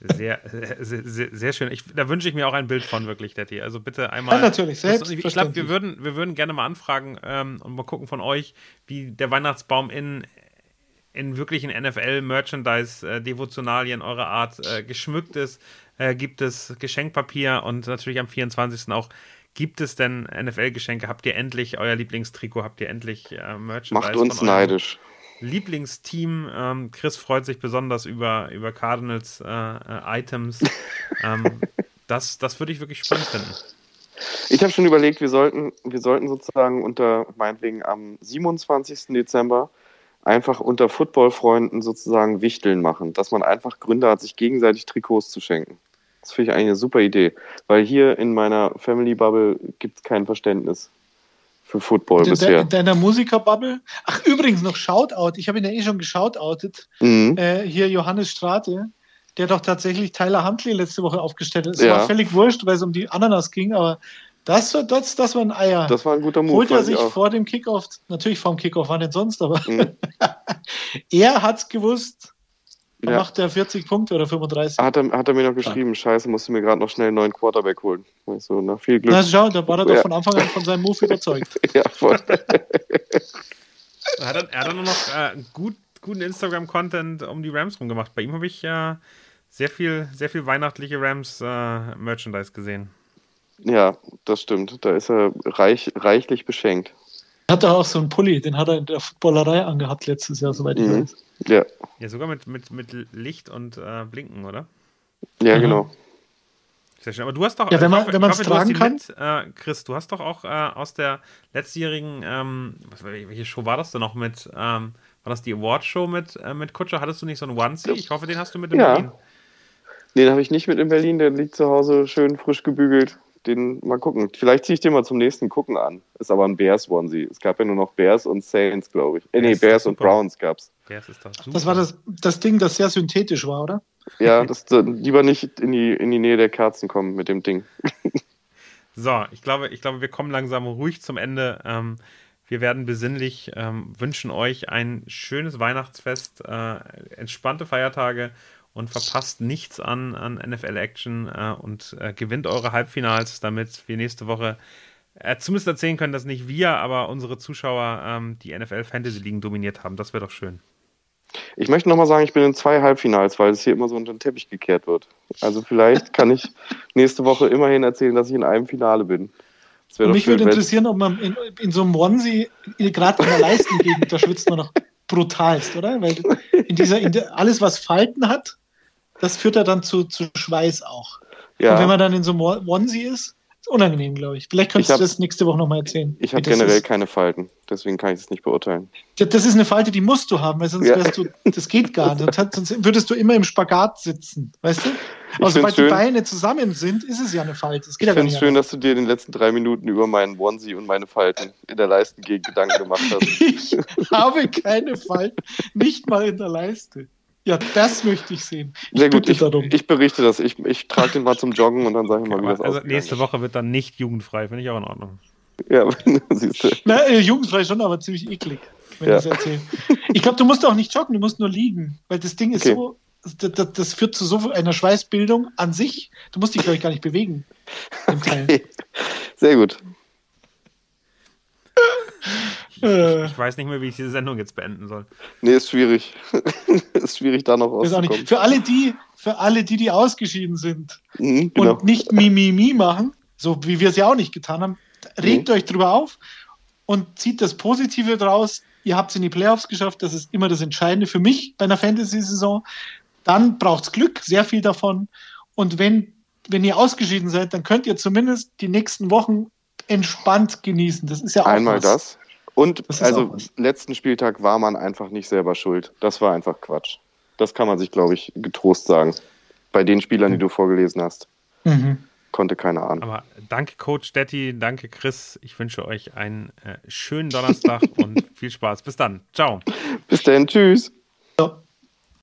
Sehr, sehr, sehr, schön. Ich, da wünsche ich mir auch ein Bild von, wirklich, Detti. Also bitte einmal. Ja, natürlich, selbst. Ich glaube, wir würden, wir würden gerne mal anfragen ähm, und mal gucken von euch, wie der Weihnachtsbaum in, in wirklichen NFL-Merchandise-Devotionalien eurer Art äh, geschmückt ist. Äh, gibt es Geschenkpapier und natürlich am 24. auch. Gibt es denn NFL-Geschenke? Habt ihr endlich euer Lieblingstrikot? Habt ihr endlich äh, Merchandise? Macht uns neidisch. Lieblingsteam. Ähm, Chris freut sich besonders über, über Cardinals äh, äh, Items. ähm, das, das würde ich wirklich spannend finden. Ich habe schon überlegt, wir sollten, wir sollten sozusagen unter, meinetwegen am 27. Dezember einfach unter Footballfreunden sozusagen Wichteln machen, dass man einfach Gründe hat, sich gegenseitig Trikots zu schenken. Das finde ich eigentlich eine super Idee, weil hier in meiner Family Bubble gibt es kein Verständnis für Football in bisher. In deiner Musikerbubble. Ach, übrigens noch Shoutout. Ich habe ihn ja eh schon geshoutoutet. Mhm. Äh, hier Johannes Strate, der doch tatsächlich Tyler Huntley letzte Woche aufgestellt hat. Es ja. war völlig wurscht, weil es um die Ananas ging, aber das, das, das war ein Eier. Das war ein guter Move. Holt er sich vor dem Kickoff, natürlich vor dem Kickoff, wann denn sonst, aber mhm. er hat es gewusst, dann ja. macht er 40 Punkte oder 35. Hat er, hat er mir noch geschrieben, scheiße, musst du mir gerade noch schnell einen neuen Quarterback holen. Also, na, viel Glück. Na, schau, da war er doch ja. von Anfang an von seinem Move überzeugt. ja, voll. er, hat, er hat nur noch äh, gut, guten Instagram-Content um die Rams rumgemacht. Bei ihm habe ich äh, sehr viel, sehr viel weihnachtliche Rams-Merchandise äh, gesehen. Ja, das stimmt. Da ist er reich, reichlich beschenkt. Er hat auch so einen Pulli, den hat er in der Footballerei angehabt letztes Jahr, soweit ich mhm. weiß. Ja. Ja, sogar mit, mit, mit Licht und äh, Blinken, oder? Ja, mhm. genau. Sehr schön. Aber du hast doch, ja, wenn man es tragen kann. Mit, äh, Chris, du hast doch auch äh, aus der letztjährigen, ähm, welche Show war das denn noch mit, ähm, war das die Awardshow mit, äh, mit Kutscher? Hattest du nicht so einen Onesie? Ich hoffe, den hast du mit in Ja. Berlin. Den habe ich nicht mit in Berlin, der liegt zu Hause schön frisch gebügelt. Den mal gucken. Vielleicht ziehe ich den mal zum nächsten Gucken an. Ist aber ein Bears Onesie. Es gab ja nur noch Bears und Saints, glaube ich. Äh, nee, Bears Bears doch und super. Browns gab's. Wer ist das? Super. Das war das, das Ding, das sehr synthetisch war, oder? Ja, das lieber nicht in die, in die Nähe der Kerzen kommen mit dem Ding. So, ich glaube, ich glaube, wir kommen langsam ruhig zum Ende. Ähm, wir werden besinnlich ähm, wünschen euch ein schönes Weihnachtsfest, äh, entspannte Feiertage und verpasst nichts an, an NFL-Action äh, und äh, gewinnt eure Halbfinals, damit wir nächste Woche äh, zumindest erzählen können, dass nicht wir, aber unsere Zuschauer ähm, die NFL-Fantasy-Ligen dominiert haben. Das wäre doch schön. Ich möchte nochmal sagen, ich bin in zwei Halbfinals, weil es hier immer so unter den Teppich gekehrt wird. Also vielleicht kann ich nächste Woche immerhin erzählen, dass ich in einem Finale bin. Und mich schön, würde interessieren, ob man in, in so einem Onesie, gerade in der Leistengegend, da schwitzt man noch brutalst, oder? Weil in dieser, in der, alles, was Falten hat, das führt ja dann zu, zu Schweiß auch. ja. Und wenn man dann in so einem Onesie ist, ist unangenehm, glaube ich. Vielleicht könntest Ich hab- du das nächste Woche nochmal erzählen. Ich habe generell ist. keine Falten, deswegen kann ich es nicht beurteilen. Das- Das ist eine Falte, die musst du haben, weil sonst Ja. wärst du, das geht gar nicht. Sonst, würdest du immer im Spagat sitzen, weißt du? Aber find's sobald die schön. Beine zusammen sind, ist es ja eine Falte. Ich ja finde es schön, anders. dass du dir in den letzten drei Minuten über meinen Onesie und meine Falten in der Leistengegend Gedanken gemacht hast. Ich habe keine Falten, nicht mal in der Leiste. Ja, das möchte ich sehen. Ich Sehr gut, ich, darum. ich berichte das. Ich, ich trage den mal zum Joggen und dann sage ich mal, wie das also ausgegangen nächste. Woche wird dann nicht jugendfrei, finde ich auch in Ordnung. Ja, siehst du. Na, äh, jugendfrei schon, aber ziemlich eklig, wenn Ja. ich das erzähle. Ich glaube, du musst auch nicht joggen, du musst nur liegen, weil das Ding ist Okay. so, das, das, führt zu so einer Schweißbildung an sich. Du musst dich, glaube ich, gar nicht bewegen. Im Teil. Sehr gut. Äh, Ich weiß nicht mehr, wie ich diese Sendung jetzt beenden soll. Nee, ist schwierig. ist schwierig, da noch rauszukommen. Für alle die, für alle die, die ausgeschieden sind Mhm, genau. und nicht Mimimi machen, so wie wir es ja auch nicht getan haben, regt euch drüber auf und zieht das Positive draus. Ihr habt es in die Playoffs geschafft, das ist immer das Entscheidende für mich bei einer Fantasy-Saison. Dann braucht es Glück, sehr viel davon. Und wenn, wenn ihr ausgeschieden seid, dann könnt ihr zumindest die nächsten Wochen entspannt genießen. Das ist ja auch Einmal was. das. Und Das also letzten Spieltag war man einfach nicht selber schuld. Das war einfach Quatsch. Das kann man sich, glaube ich, getrost sagen. Bei den Spielern, die du vorgelesen hast, Mhm. konnte keiner ahnen. Aber danke, Coach Detti, danke, Chris. Ich wünsche euch einen äh, schönen Donnerstag und viel Spaß. Bis dann. Ciao. Bis dann, tschüss. Ja.